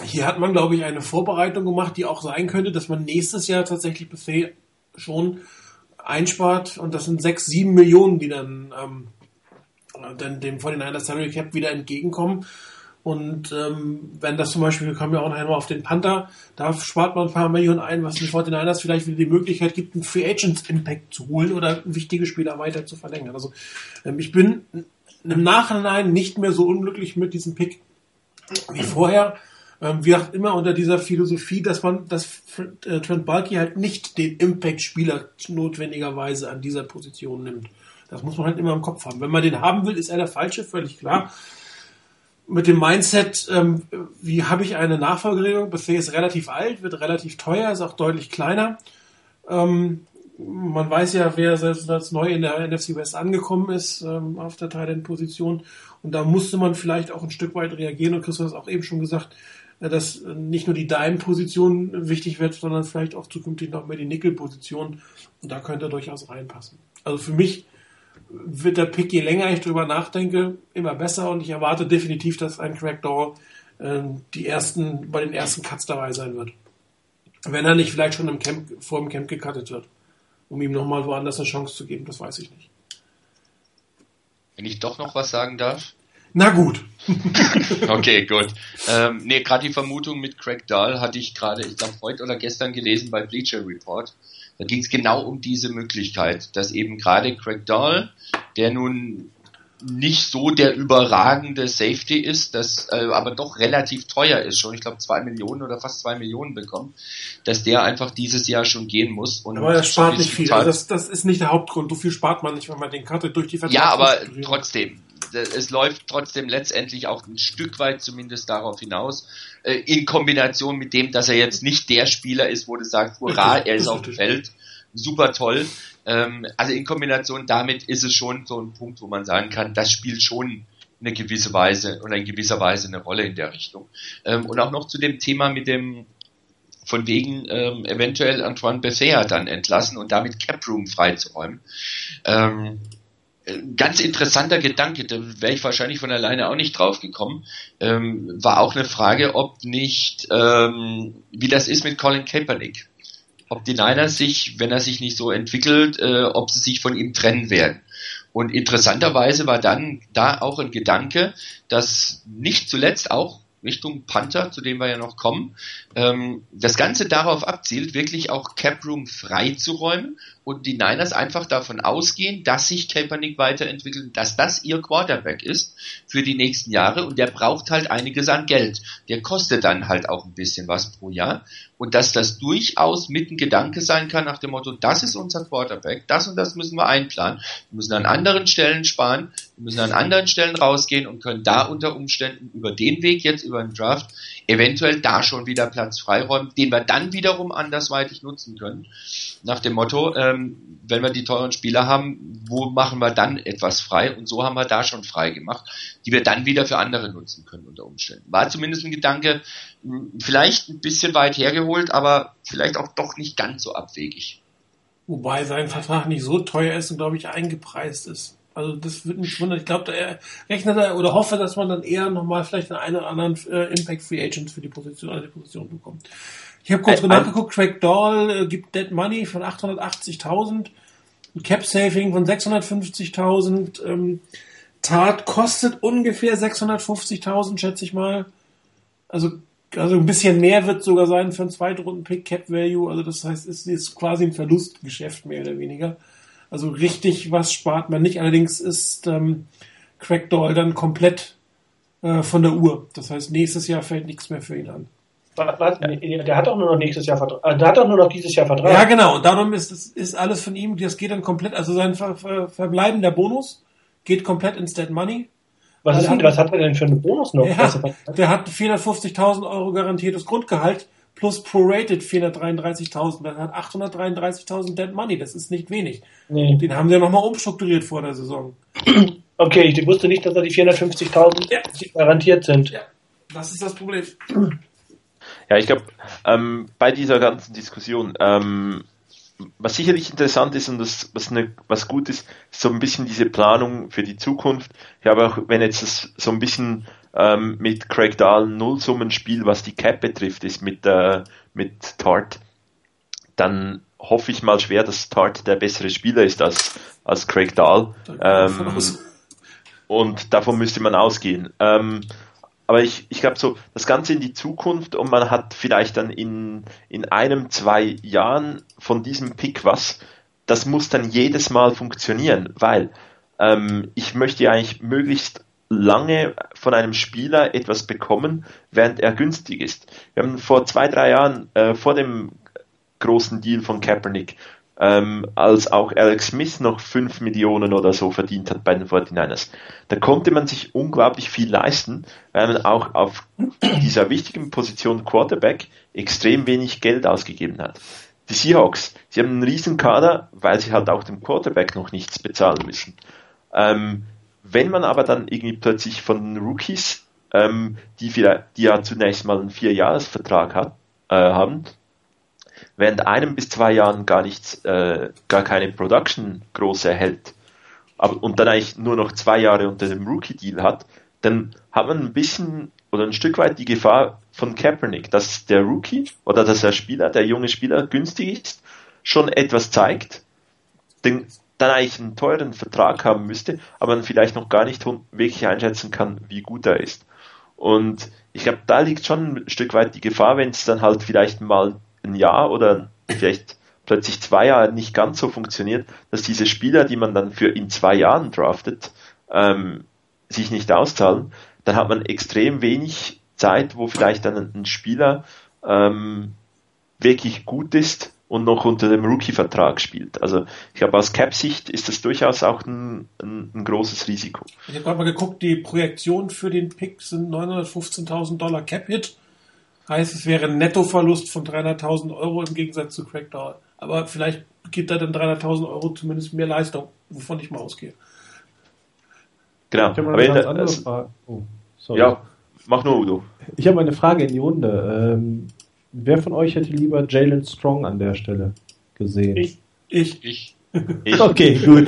hier hat man, glaube ich, eine Vorbereitung gemacht, die auch sein könnte, dass man nächstes Jahr tatsächlich bisher schon einspart und das sind sechs, sieben Millionen, die dann, ähm, dann dem 49er Salary Cap wieder entgegenkommen. Und ähm, wenn das zum Beispiel, wir kommen ja auch noch einmal auf den Panther, da spart man ein paar Millionen ein, was den 49ers vielleicht wieder die Möglichkeit gibt, einen Free Agents Impact zu holen oder wichtige Spieler weiter zu verlängern. Also ähm, ich bin im Nachhinein nicht mehr so unglücklich mit diesem Pick wie vorher. Ähm, wie gesagt, immer unter dieser Philosophie, dass man, dass äh, Trent Bulky halt nicht den Impact-Spieler notwendigerweise an dieser Position nimmt. Das muss man halt immer im Kopf haben. Wenn man den haben will, ist er der Falsche, völlig klar. Mit dem Mindset, ähm, wie habe ich eine Nachfolgeregelung? Bisher ist relativ alt, wird relativ teuer, ist auch deutlich kleiner. Ähm, man weiß ja, wer selbst als neu in der NFC West angekommen ist, ähm, auf der Thailand-Position. Und da musste man vielleicht auch ein Stück weit reagieren. Und Chris hat es auch eben schon gesagt, äh, dass äh, nicht nur die Dime-Position wichtig wird, sondern vielleicht auch zukünftig noch mehr die Nickel-Position. Und da könnte er durchaus reinpassen. Also für mich wird der Pick, je länger ich drüber nachdenke, immer besser. Und ich erwarte definitiv, dass ein Craig Doll äh, die ersten, bei den ersten Cuts dabei sein wird. Wenn er nicht vielleicht schon im Camp, vor dem Camp gecuttet wird um ihm nochmal woanders eine Chance zu geben, das weiß ich nicht. Wenn ich doch noch was sagen darf. Na gut. Okay, gut. Ähm, nee, gerade die Vermutung mit Craig Dahl hatte ich gerade, ich glaube, heute oder gestern gelesen bei Bleacher Report. Da ging es genau um diese Möglichkeit, dass eben gerade Craig Dahl, der nun nicht so der überragende Safety ist, das äh, aber doch relativ teuer ist, schon ich glaube zwei Millionen oder fast zwei Millionen bekommen, dass der einfach dieses Jahr schon gehen muss. Und Aber das spart nicht viel. Also das, das ist nicht der Hauptgrund. So viel spart man nicht, wenn man den cuttet durch die ja, aber trotzdem. Es läuft trotzdem letztendlich auch ein Stück weit zumindest darauf hinaus, äh, in Kombination mit dem, dass er jetzt nicht der Spieler ist, wo du sagst, hurra, er ist auf dem Feld, super toll. Ähm, also in Kombination damit ist es schon so ein Punkt, wo man sagen kann, das spielt schon eine gewisse Weise und in gewisser Weise eine Rolle in der Richtung. Ähm, und auch noch zu dem Thema mit dem von wegen ähm, eventuell Antoine Bethea dann entlassen und damit Caproom freizuräumen. Ähm, ganz interessanter Gedanke, da wäre ich wahrscheinlich von alleine auch nicht drauf gekommen, ähm, war auch eine Frage, ob nicht, ähm, wie das ist mit Colin Kaepernick. Ob die Niners sich, wenn er sich nicht so entwickelt, äh, ob sie sich von ihm trennen werden. Und interessanterweise war dann da auch ein Gedanke, dass nicht zuletzt auch Richtung Panther, zu dem wir ja noch kommen, ähm, das Ganze darauf abzielt, wirklich auch Caproom freizuräumen und die Niners einfach davon ausgehen, dass sich Kaepernick weiterentwickelt, dass das ihr Quarterback ist für die nächsten Jahre und der braucht halt einiges an Geld. Der kostet dann halt auch ein bisschen was pro Jahr und dass das durchaus mit ein Gedanke sein kann nach dem Motto, das ist unser Quarterback, das und das müssen wir einplanen. Wir müssen an anderen Stellen sparen, wir müssen an anderen Stellen rausgehen und können da unter Umständen über den Weg jetzt über den Draft eventuell da schon wieder Platz freiräumen, den wir dann wiederum andersweitig nutzen können. Nach dem Motto, ähm, wenn wir die teuren Spieler haben, wo machen wir dann etwas frei? Und so haben wir da schon frei gemacht, die wir dann wieder für andere nutzen können unter Umständen. War zumindest ein Gedanke, vielleicht ein bisschen weit hergeholt, aber vielleicht auch doch nicht ganz so abwegig. Wobei sein Vertrag nicht so teuer ist und, glaube ich, eingepreist ist. Also das würde mich wundern. Ich glaube, er rechnet er oder hoffe, dass man dann eher nochmal vielleicht einen oder anderen äh, Impact Free Agents für die Position, also die Position bekommt. Ich habe kurz Äh, nachgeguckt, Craig Dahl äh, gibt Dead Money von 880.000, ein Cap Saving von 650.000, ähm, Tat kostet ungefähr 650.000, schätze ich mal. Also also ein bisschen mehr wird sogar sein für einen Zweitrunden-Pick Cap Value. Also das heißt, es ist quasi ein Verlustgeschäft mehr oder weniger. Also richtig was spart man nicht. Allerdings ist ähm, Crackdoll dann komplett äh, von der Uhr. Das heißt, nächstes Jahr fällt nichts mehr für ihn an. Was? Der hat doch nur noch nächstes Jahr Vertrag. äh, Der hat doch nur noch dieses Jahr Vertrag. Ja, genau. Und darum ist ist alles von ihm. Das geht dann komplett. Also sein ver, ver, verbleibender Bonus geht komplett ins Dead Money. was, ist denn, was hat er denn für einen Bonus noch? Ja, der hat 450.000 Euro garantiertes Grundgehalt plus prorated 433.000. Der hat 833.000 Dead Money. Das ist nicht wenig. Nee. Den haben sie nochmal umstrukturiert vor der Saison. Okay, ich wusste nicht, dass da die 450.000 Ja. garantiert sind. Ja, das ist das Problem. Ja, ich glaube, ähm, bei dieser ganzen Diskussion, ähm, was sicherlich interessant ist und das, was, ne, was gut ist, ist so ein bisschen diese Planung für die Zukunft. Ich glaube auch, wenn jetzt das so ein bisschen ähm, mit Craig Dahl ein Nullsummenspiel, was die Cap betrifft, ist mit, äh, mit Tart, dann hoffe ich mal schwer, dass Tart der bessere Spieler ist als, als Craig Dahl. Ähm, und davon müsste man ausgehen. Ähm, aber ich, ich glaube so, das Ganze in die Zukunft und man hat vielleicht dann in, in einem, zwei Jahren von diesem Pick was, das muss dann jedes Mal funktionieren, weil ähm, ich möchte ja eigentlich möglichst lange von einem Spieler etwas bekommen, während er günstig ist. Wir haben vor zwei, drei Jahren äh, vor dem großen Deal von Kaepernick, ähm, als auch Alex Smith noch 5 Millionen oder so verdient hat bei den 49ers. Da konnte man sich unglaublich viel leisten, weil man auch auf dieser wichtigen Position Quarterback extrem wenig Geld ausgegeben hat. Die Seahawks, sie haben einen riesen Kader, weil sie halt auch dem Quarterback noch nichts bezahlen müssen. Ähm, wenn man aber dann irgendwie plötzlich von Rookies, ähm, die, vielleicht, die ja zunächst mal einen Vierjahresvertrag hat, äh, haben, während einem bis zwei Jahren gar nichts, äh, gar keine Production groß erhält, aber, und dann eigentlich nur noch zwei Jahre unter dem Rookie-Deal hat, dann hat man ein bisschen oder ein Stück weit die Gefahr von Kaepernick, dass der Rookie oder dass der Spieler, der junge Spieler günstig ist, schon etwas zeigt, den, dann eigentlich einen teuren Vertrag haben müsste, aber man vielleicht noch gar nicht wirklich einschätzen kann, wie gut er ist. Und ich glaube, da liegt schon ein Stück weit die Gefahr, wenn es dann halt vielleicht mal ein Jahr oder vielleicht plötzlich zwei Jahre nicht ganz so funktioniert, dass diese Spieler, die man dann für in zwei Jahren draftet, ähm, sich nicht auszahlen, dann hat man extrem wenig Zeit, wo vielleicht dann ein Spieler ähm, wirklich gut ist und noch unter dem Rookie-Vertrag spielt. Also ich glaube, aus Cap-Sicht ist das durchaus auch ein, ein, ein großes Risiko. Ich habe gerade mal geguckt, die Projektion für den Pick sind 915.000 Dollar Cap-Hit. Heißt, es wäre ein Nettoverlust von 300.000 Euro im Gegensatz zu Crackdown. Aber vielleicht gibt er dann 300.000 Euro zumindest mehr Leistung, wovon ich mal ausgehe. Genau. Ich habe eine in ganz der, andere also, Frage. Oh, sorry. ja, mach nur Udo. Ich habe eine Frage in die Runde. Ähm, wer von euch hätte lieber Jalen Strong an der Stelle gesehen? Ich. Ich. Ich. Ich, Okay, gut.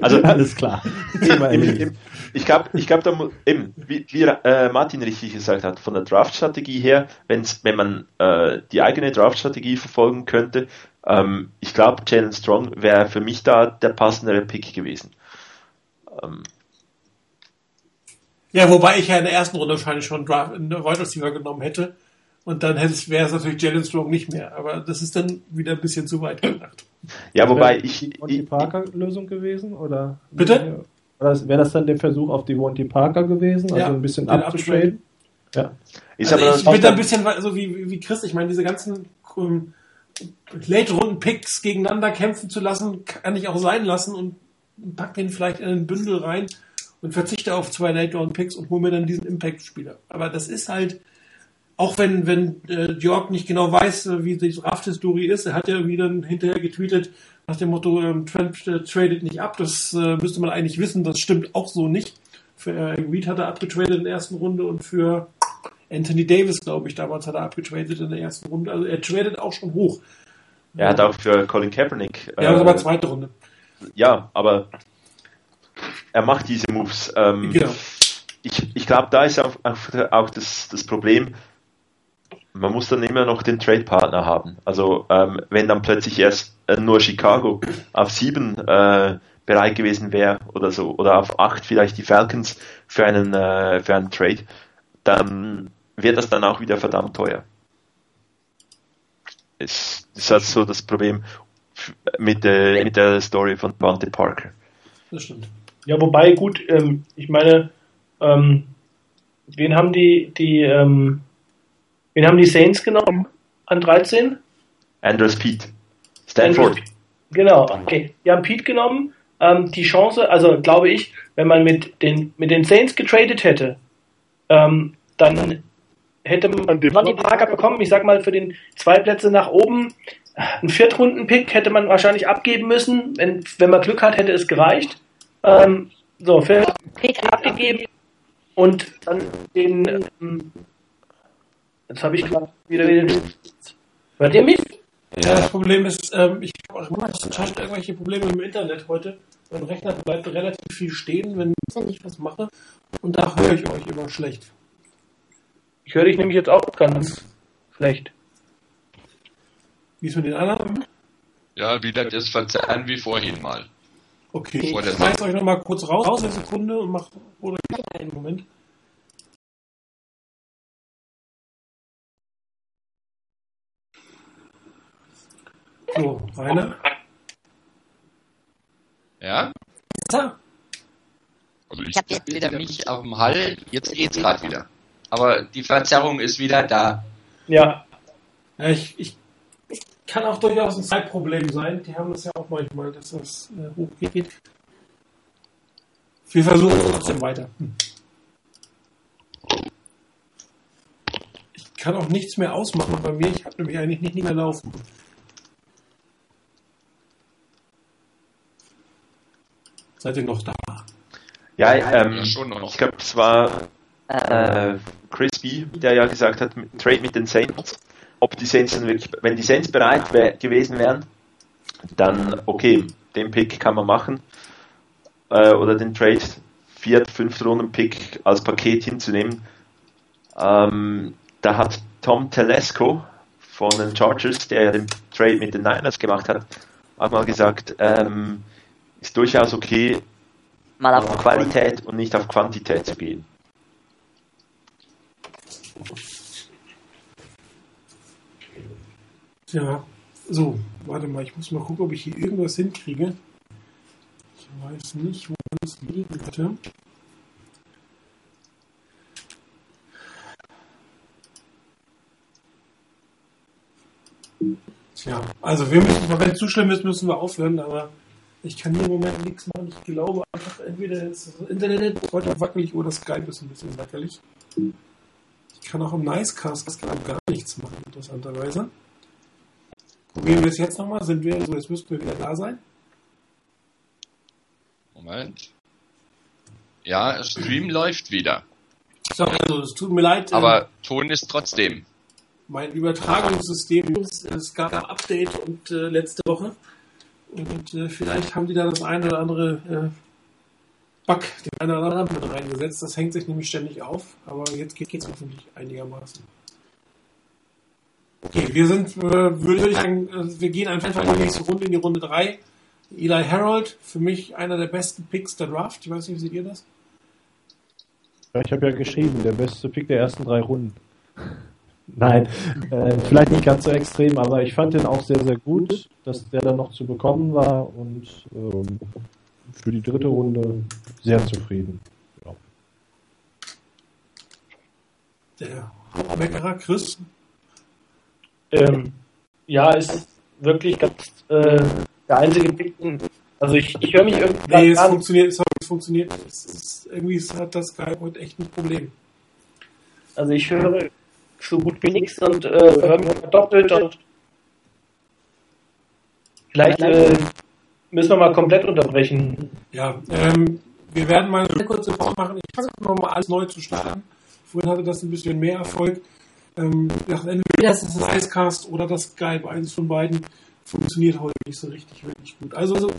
Also Alles klar. Im- im- Ich glaube, ich glaub, da eben, wie, wie äh, Martin richtig gesagt hat, von der Draft-Strategie her, wenn's, wenn man äh, die eigene Draft-Strategie verfolgen könnte, ähm, ich glaube, Jalen Strong wäre für mich da der passendere Pick gewesen. Ähm, Ja, wobei ich ja in der ersten Runde wahrscheinlich schon Draft, einen Wide Receiver genommen hätte. Und dann hätte es, wäre es natürlich Jalen Strong nicht mehr. Aber das ist dann wieder ein bisschen zu weit gedacht. ja, wobei Wäre ich, die Monty Parker-Lösung gewesen? Oder? Bitte? Wäre das dann der Versuch auf die Monty Parker gewesen? Also Ja, ein bisschen den abzutraden? Ja. ist also aber ich bin da ein bisschen so wie, wie Chris. Ich meine, diese ganzen ähm, Late-Runden-Picks gegeneinander kämpfen zu lassen, kann ich auch sein lassen und pack den vielleicht in ein Bündel rein und verzichte auf zwei Late-Round-Picks und hole mir dann diesen Impact-Spieler. Aber das ist halt, auch wenn, wenn äh, Jörg nicht genau weiß, äh, wie die Draft-Historie ist, er hat ja irgendwie dann hinterher getweetet nach dem Motto, ähm, Trump äh, tradet nicht ab. Das äh, müsste man eigentlich wissen, das stimmt auch so nicht. Für äh, Reed hat er abgetradet in der ersten Runde und für Anthony Davis, glaube ich, damals hat er abgetradet in der ersten Runde. Also er tradet auch schon hoch. er hat auch für Colin Kaepernick, Ja, äh, aber zweite Runde. ja, aber er macht diese Moves. Ähm, Genau. ich, ich glaube, da ist auch, auch, auch das, das Problem, man muss dann immer noch den Trade-Partner haben. Also ähm, wenn dann plötzlich erst äh, nur Chicago auf sieben äh, bereit gewesen wäre oder so, oder auf acht vielleicht die Falcons für einen, äh, für einen Trade, dann wird das dann auch wieder verdammt teuer. Es ist halt so das Problem mit, der mit der Story von Bante Parker. Das stimmt. Ja, wobei, gut, ähm, ich meine, ähm, wen haben die, die, ähm, wen haben die Saints genommen an 13? Andrews Pete. Stanford. Genau, okay. Die haben Pete genommen. Ähm, die Chance, also glaube ich, wenn man mit den, mit den Saints getradet hätte, ähm, dann hätte man Monty Parker bekommen. Ich sag mal, für den zwei Plätze nach oben, einen Viertrunden-Pick hätte man wahrscheinlich abgeben müssen. Wenn, wenn man Glück hat, hätte es gereicht. Ähm, so, für Pick abgegeben und dann den, ähm, jetzt habe ich gerade wieder den, hört ihr mich? Ja, das Problem ist, ähm, ich habe auch irgendwelche Probleme im Internet heute. Mein Rechner bleibt relativ viel stehen, wenn ich was mache. Und da höre ich euch immer schlecht. Ich höre dich nämlich jetzt auch ganz schlecht. Wie ist mit den anderen? Ja, wieder das Verzerren wie vorhin mal. Okay, ich Vor der schmeiß euch nochmal kurz raus, raus eine Sekunde und mach oder einen Moment. So, Rainer. Ja? Ja. Also ich habe jetzt wieder mich auf dem Hall, jetzt geht's gerade wieder. Aber die Verzerrung ist wieder da. Ja, Ja, ich, ich, ich kann auch durchaus ein Zeitproblem sein. Die haben das ja auch manchmal, dass das äh, hochgeht. Wir versuchen es trotzdem weiter. Hm. Ich kann auch nichts mehr ausmachen bei mir. Ich habe nämlich eigentlich nicht, nicht mehr laufen. Seid ihr noch da? Ja, ähm, Ja, schon noch. ich glaube, es war äh, Crispy, der ja gesagt hat, mit- Trade mit den Saints. Ob die Saints dann wirklich, wenn die Saints bereit wär, gewesen wären, dann okay, den Pick kann man machen. Äh, oder den Trade, viert, fünfte Runden Pick als Paket hinzunehmen. Ähm, da hat Tom Telesco von den Chargers, der ja den Trade mit den Niners gemacht hat, auch mal gesagt, ähm, ist durchaus okay, Mal auf auf Qualität und nicht auf Quantität zu gehen. Tja, so, warte mal, ich muss mal gucken, ob ich hier irgendwas hinkriege. Ich weiß nicht, wo es liegen könnte. Tja, also wir müssen, wenn es zu schlimm ist, müssen wir aufhören, aber ich kann hier im Moment nichts machen. Ich glaube einfach, entweder ist das Internet heute wackelig oder Skype ist ein bisschen wackelig. Ich kann auch im Nicecast gar nichts machen, interessanterweise. Probieren wir es jetzt nochmal. Sind wir, also jetzt müssten wir wieder da sein. Moment. Ja, Stream läuft wieder. So, also es tut mir leid. Aber Ton ist trotzdem. mein Übertragungssystem, es gab ein Update und äh, letzte Woche und äh, vielleicht haben die da das eine oder andere äh, Bug, den einen oder anderen mit reingesetzt. Das hängt sich nämlich ständig auf, aber jetzt geht es hoffentlich einigermaßen. Okay, wir sind, äh, würde ich sagen, äh, wir gehen einfach in die nächste Runde, in die Runde 3. Eli Harold, für mich einer der besten Picks der Draft. Ich weiß nicht, wie seht ihr das? Ja, ich habe ja geschrieben, der beste Pick der ersten drei Runden. Nein, äh, vielleicht nicht ganz so extrem, aber ich fand den auch sehr, sehr gut, dass der dann noch zu bekommen war und ähm, für die dritte Runde sehr zufrieden. Ja. Der Hauptmeckerer Chris. Ähm, ja, ist wirklich ganz äh, der einzige Pick. Also ich, ich höre mich irgendwie Nee, es an. funktioniert, sorry, es funktioniert. Es ist, irgendwie hat das Skype heute echt ein Problem. Also ich höre so gut wie nichts und äh, höre mich doppelt und vielleicht äh, müssen wir mal komplett unterbrechen. Ja, ähm, wir werden mal eine kurze Pause machen. Ich versuche nochmal alles neu zu starten. Vorhin hatte das ein bisschen mehr Erfolg. Ähm, entweder ist es das Icecast oder das Skype, eines von beiden, funktioniert heute nicht so richtig, wirklich gut. Also so,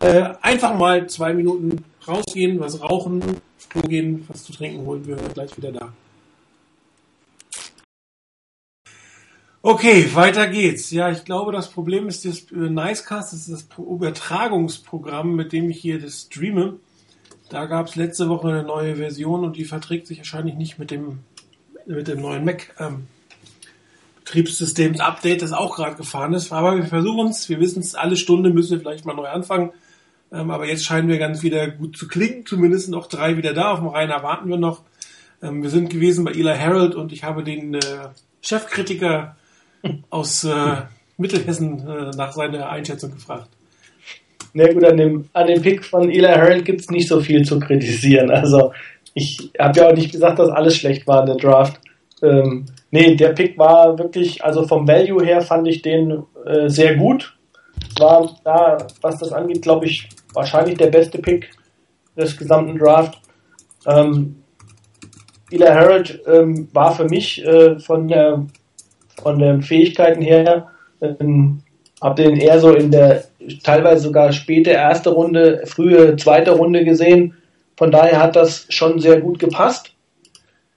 äh, einfach mal zwei Minuten rausgehen, was rauchen, Klo gehen, was zu trinken holen. Wir hören gleich wieder da. Okay, weiter geht's. Ja, ich glaube, das Problem ist das äh, Nicecast, das ist das Pro- Übertragungsprogramm, mit dem ich hier das streame. Da gab es letzte Woche eine neue Version und die verträgt sich wahrscheinlich nicht mit dem mit dem neuen Mac ähm, Betriebssystems Update, das auch gerade gefahren ist. Aber wir versuchen es. Wir wissen es, alle Stunde müssen wir vielleicht mal neu anfangen. Ähm, aber jetzt scheinen wir ganz wieder gut zu klingen. Zumindest noch drei wieder da. Auf dem Rhein warten wir noch. Ähm, wir sind gewesen bei Eli Harold und ich habe den äh, Chefkritiker aus äh, Mittelhessen äh, nach seiner Einschätzung gefragt. Na gut, an dem, an dem Pick von Eli Harold gibt es nicht so viel zu kritisieren. Also ich habe ja auch nicht gesagt, dass alles schlecht war in der Draft. Ähm, nee, der Pick war wirklich, also vom Value her fand ich den äh, sehr gut. War da, was das angeht, glaube ich, wahrscheinlich der beste Pick des gesamten Draft. Ähm, Eli Harold ähm, war für mich äh, von der von den Fähigkeiten her ähm, habe den eher so in der teilweise sogar späte erste Runde, frühe zweite Runde gesehen. Von daher hat das schon sehr gut gepasst.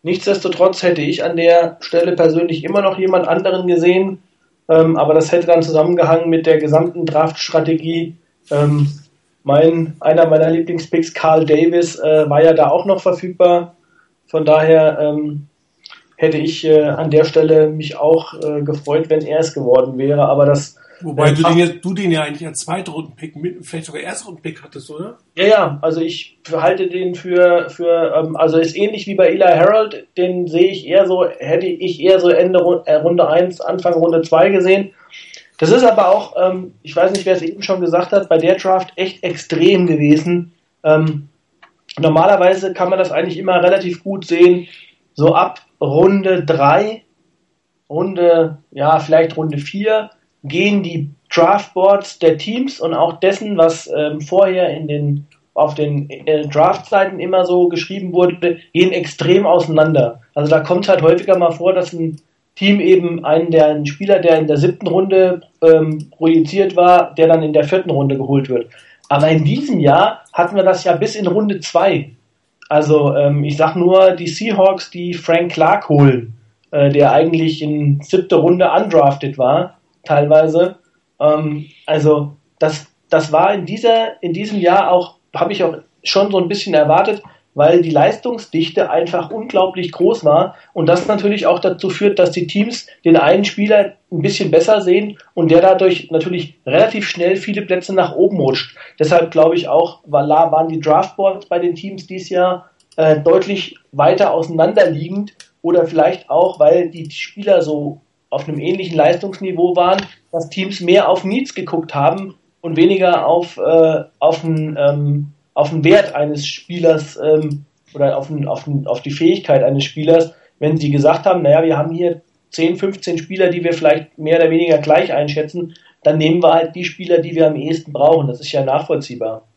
Nichtsdestotrotz hätte ich an der Stelle persönlich immer noch jemand anderen gesehen, ähm, aber das hätte dann zusammengehangen mit der gesamten Draftstrategie. Ähm, mein, einer meiner Lieblingspicks, Carl Davis, äh, war ja da auch noch verfügbar. Von daher ähm, hätte ich äh, an der Stelle mich auch äh, gefreut, wenn er es geworden wäre. Aber das Wobei äh, du, den, jetzt- du den ja eigentlich als Zweitrunden-Pick, vielleicht sogar Erstrunden-Pick hattest, oder? Ja, ja, also ich halte den für, für ähm, also ist ähnlich wie bei Eli Harold, den sehe ich eher so, hätte ich eher so Ende äh, Runde 1, Anfang Runde 2 gesehen. Das ist aber auch, ähm, ich weiß nicht, wer es eben schon gesagt hat, bei der Draft echt extrem gewesen. Ähm, normalerweise kann man das eigentlich immer relativ gut sehen, so ab Runde 3, Runde, ja, vielleicht Runde 4, gehen die Draftboards der Teams und auch dessen, was ähm, vorher in den auf den äh, Draftseiten immer so geschrieben wurde, gehen extrem auseinander. Also da kommt halt häufiger mal vor, dass ein Team eben einen der einen Spieler, der in der siebten Runde ähm, projiziert war, der dann in der vierten Runde geholt wird. Aber in diesem Jahr hatten wir das ja bis in Runde zwei. Also ähm, ich sag nur die Seahawks, die Frank Clark holen, äh, der eigentlich in siebte Runde undrafted war, teilweise. Ähm, also das, das war in dieser, in diesem Jahr auch, habe ich auch schon so ein bisschen erwartet, weil die Leistungsdichte einfach unglaublich groß war und das natürlich auch dazu führt, dass die Teams den einen Spieler ein bisschen besser sehen und der dadurch natürlich relativ schnell viele Plätze nach oben rutscht. Deshalb glaube ich auch, war- waren die Draftboards bei den Teams dieses Jahr äh, deutlich weiter auseinanderliegend oder vielleicht auch, weil die Spieler so auf einem ähnlichen Leistungsniveau waren, dass Teams mehr auf Needs geguckt haben und weniger auf, äh, auf, den, ähm, auf den Wert eines Spielers ähm, oder auf, den, auf, den, auf die Fähigkeit eines Spielers, wenn sie gesagt haben, naja, wir haben hier 10, 15 Spieler, die wir vielleicht mehr oder weniger gleich einschätzen, dann nehmen wir halt die Spieler, die wir am ehesten brauchen. Das ist ja nachvollziehbar.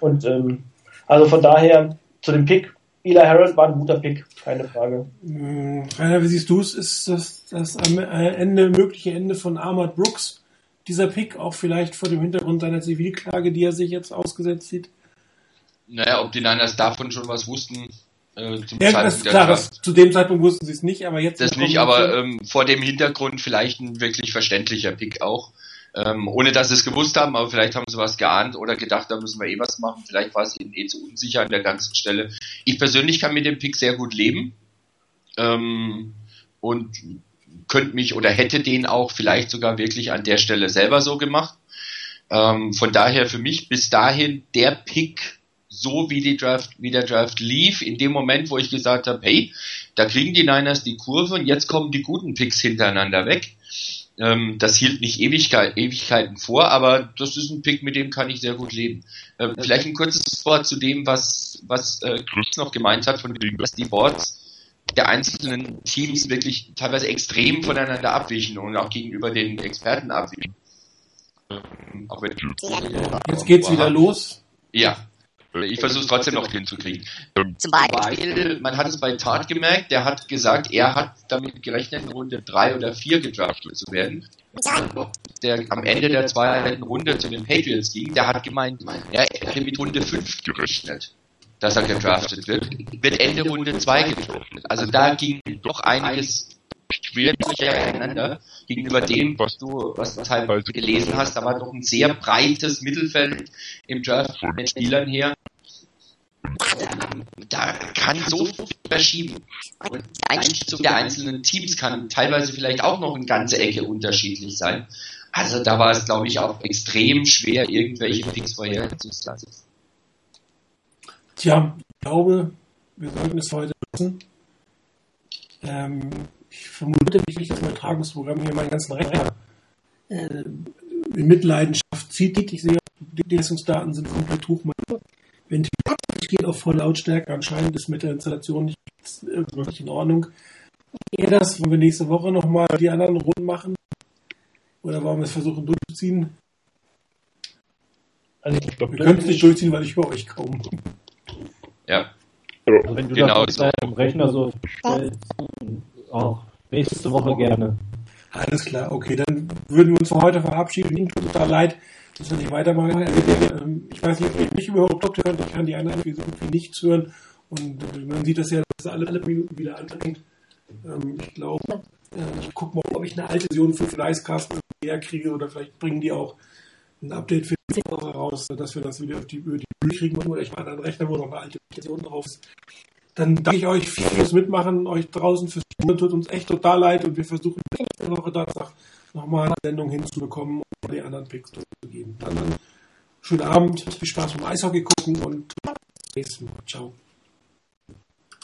Und ähm, also von daher zu dem Pick Eli Harold war ein guter Pick, keine Frage. Hm, Rainer, wie siehst du es? Ist das, das am äh, Ende, mögliche Ende von Ahmad Brooks, dieser Pick, auch vielleicht vor dem Hintergrund seiner Zivilklage, die er sich jetzt ausgesetzt sieht? Naja, ob die Niners davon schon was wussten, äh, zum Ja, das ist der klar, das, zu dem Zeitpunkt wussten sie es nicht, aber jetzt. Das nicht, aber ähm, vor dem Hintergrund vielleicht ein wirklich verständlicher Pick auch. Ähm, ohne dass sie es gewusst haben, aber vielleicht haben sie was geahnt oder gedacht, da müssen wir eh was machen. Vielleicht war es ihnen eh zu unsicher an der ganzen Stelle. Ich persönlich kann mit dem Pick sehr gut leben. Ähm, und könnte mich oder hätte den auch vielleicht sogar wirklich an der Stelle selber so gemacht. Ähm, von daher für mich bis dahin der Pick, so wie die Draft, wie der Draft lief, in dem Moment, wo ich gesagt habe, hey, da kriegen die Niners die Kurve und jetzt kommen die guten Picks hintereinander weg. Ähm, das hielt nicht Ewigkeit, Ewigkeiten vor, aber das ist ein Pick, mit dem kann ich sehr gut leben. Ähm, vielleicht ein kurzes Wort zu dem, was, was äh, Chris noch gemeint hat, von wegen, dass die Boards der einzelnen Teams wirklich teilweise extrem voneinander abwichen und auch gegenüber den Experten abwichen. Ähm, Jetzt geht's wieder los. Ja. Ich versuche es trotzdem noch hinzukriegen. Zum Beispiel. Weil, man hat es bei Tart gemerkt, der hat gesagt, er hat damit gerechnet, in Runde 3 oder 4 gedraftet zu werden. Der am Ende der zweiten Runde zu den Patriots ging, der hat gemeint, er hätte mit Runde 5 gerechnet, dass er gedraftet wird. Wird Ende Runde 2 gedraftet. Also da ging doch einiges schwer durcheinander gegenüber dem, was du, was du teilweise gelesen hast. Da war doch ein sehr breites Mittelfeld im Draft von den Spielern her. Da kann so viel verschieben. Und die Einschätzung der einzelnen Teams kann teilweise vielleicht auch noch eine ganze Ecke unterschiedlich sein. Also da war es, glaube ich, auch extrem schwer, irgendwelche Picks vorherzusagen. Tja, ich glaube, wir sollten es heute lassen. Ähm, ich vermute wirklich, das Übertragungsprogramm hier meinen ganzen Rechner äh, in Mitleidenschaft zieht. Ich sehe, die Leistungsdaten sind komplett hoch. Wenn die geht auf volle Lautstärke, anscheinend ist mit der Installation nicht äh, wirklich in Ordnung. Eher das, wenn wir nächste Woche nochmal die anderen Runden machen? Oder wollen wir es versuchen durchzuziehen? Also ich glaube, Wir können es nicht durchziehen, weil ich höre euch kaum. Ja, Also wenn du Genau das auf deinem Rechner so stellst, auch nächste Woche gerne. Alles klar, okay, dann würden wir uns für heute verabschieden. Ihnen tut total leid, dass wir nicht weitermachen. Ähm, Ich weiß nicht, ob ihr mich überhaupt hört, ich kann die anderen irgendwie so nichts hören. Und äh, man sieht das ja, dass alle, alle Minuten wieder anfängt. Ähm, Ich glaube, äh, ich gucke mal, ob ich eine alte Version für Fleißcast herkriege oder vielleicht bringen die auch ein Update für die Woche raus, dass wir das wieder auf die, über die Bühne kriegen oder ich mache einen Rechner, wo noch eine alte Version drauf ist. Dann danke ich euch viel fürs Mitmachen, euch draußen fürs Zuhören. Tut uns echt total leid und wir versuchen nächste Woche Donnerstag nochmal eine Sendung hinzubekommen und die anderen Picks durchzugeben. Dann, dann schönen Abend, viel Spaß beim Eishockey gucken und bis zum nächsten Mal. Ciao.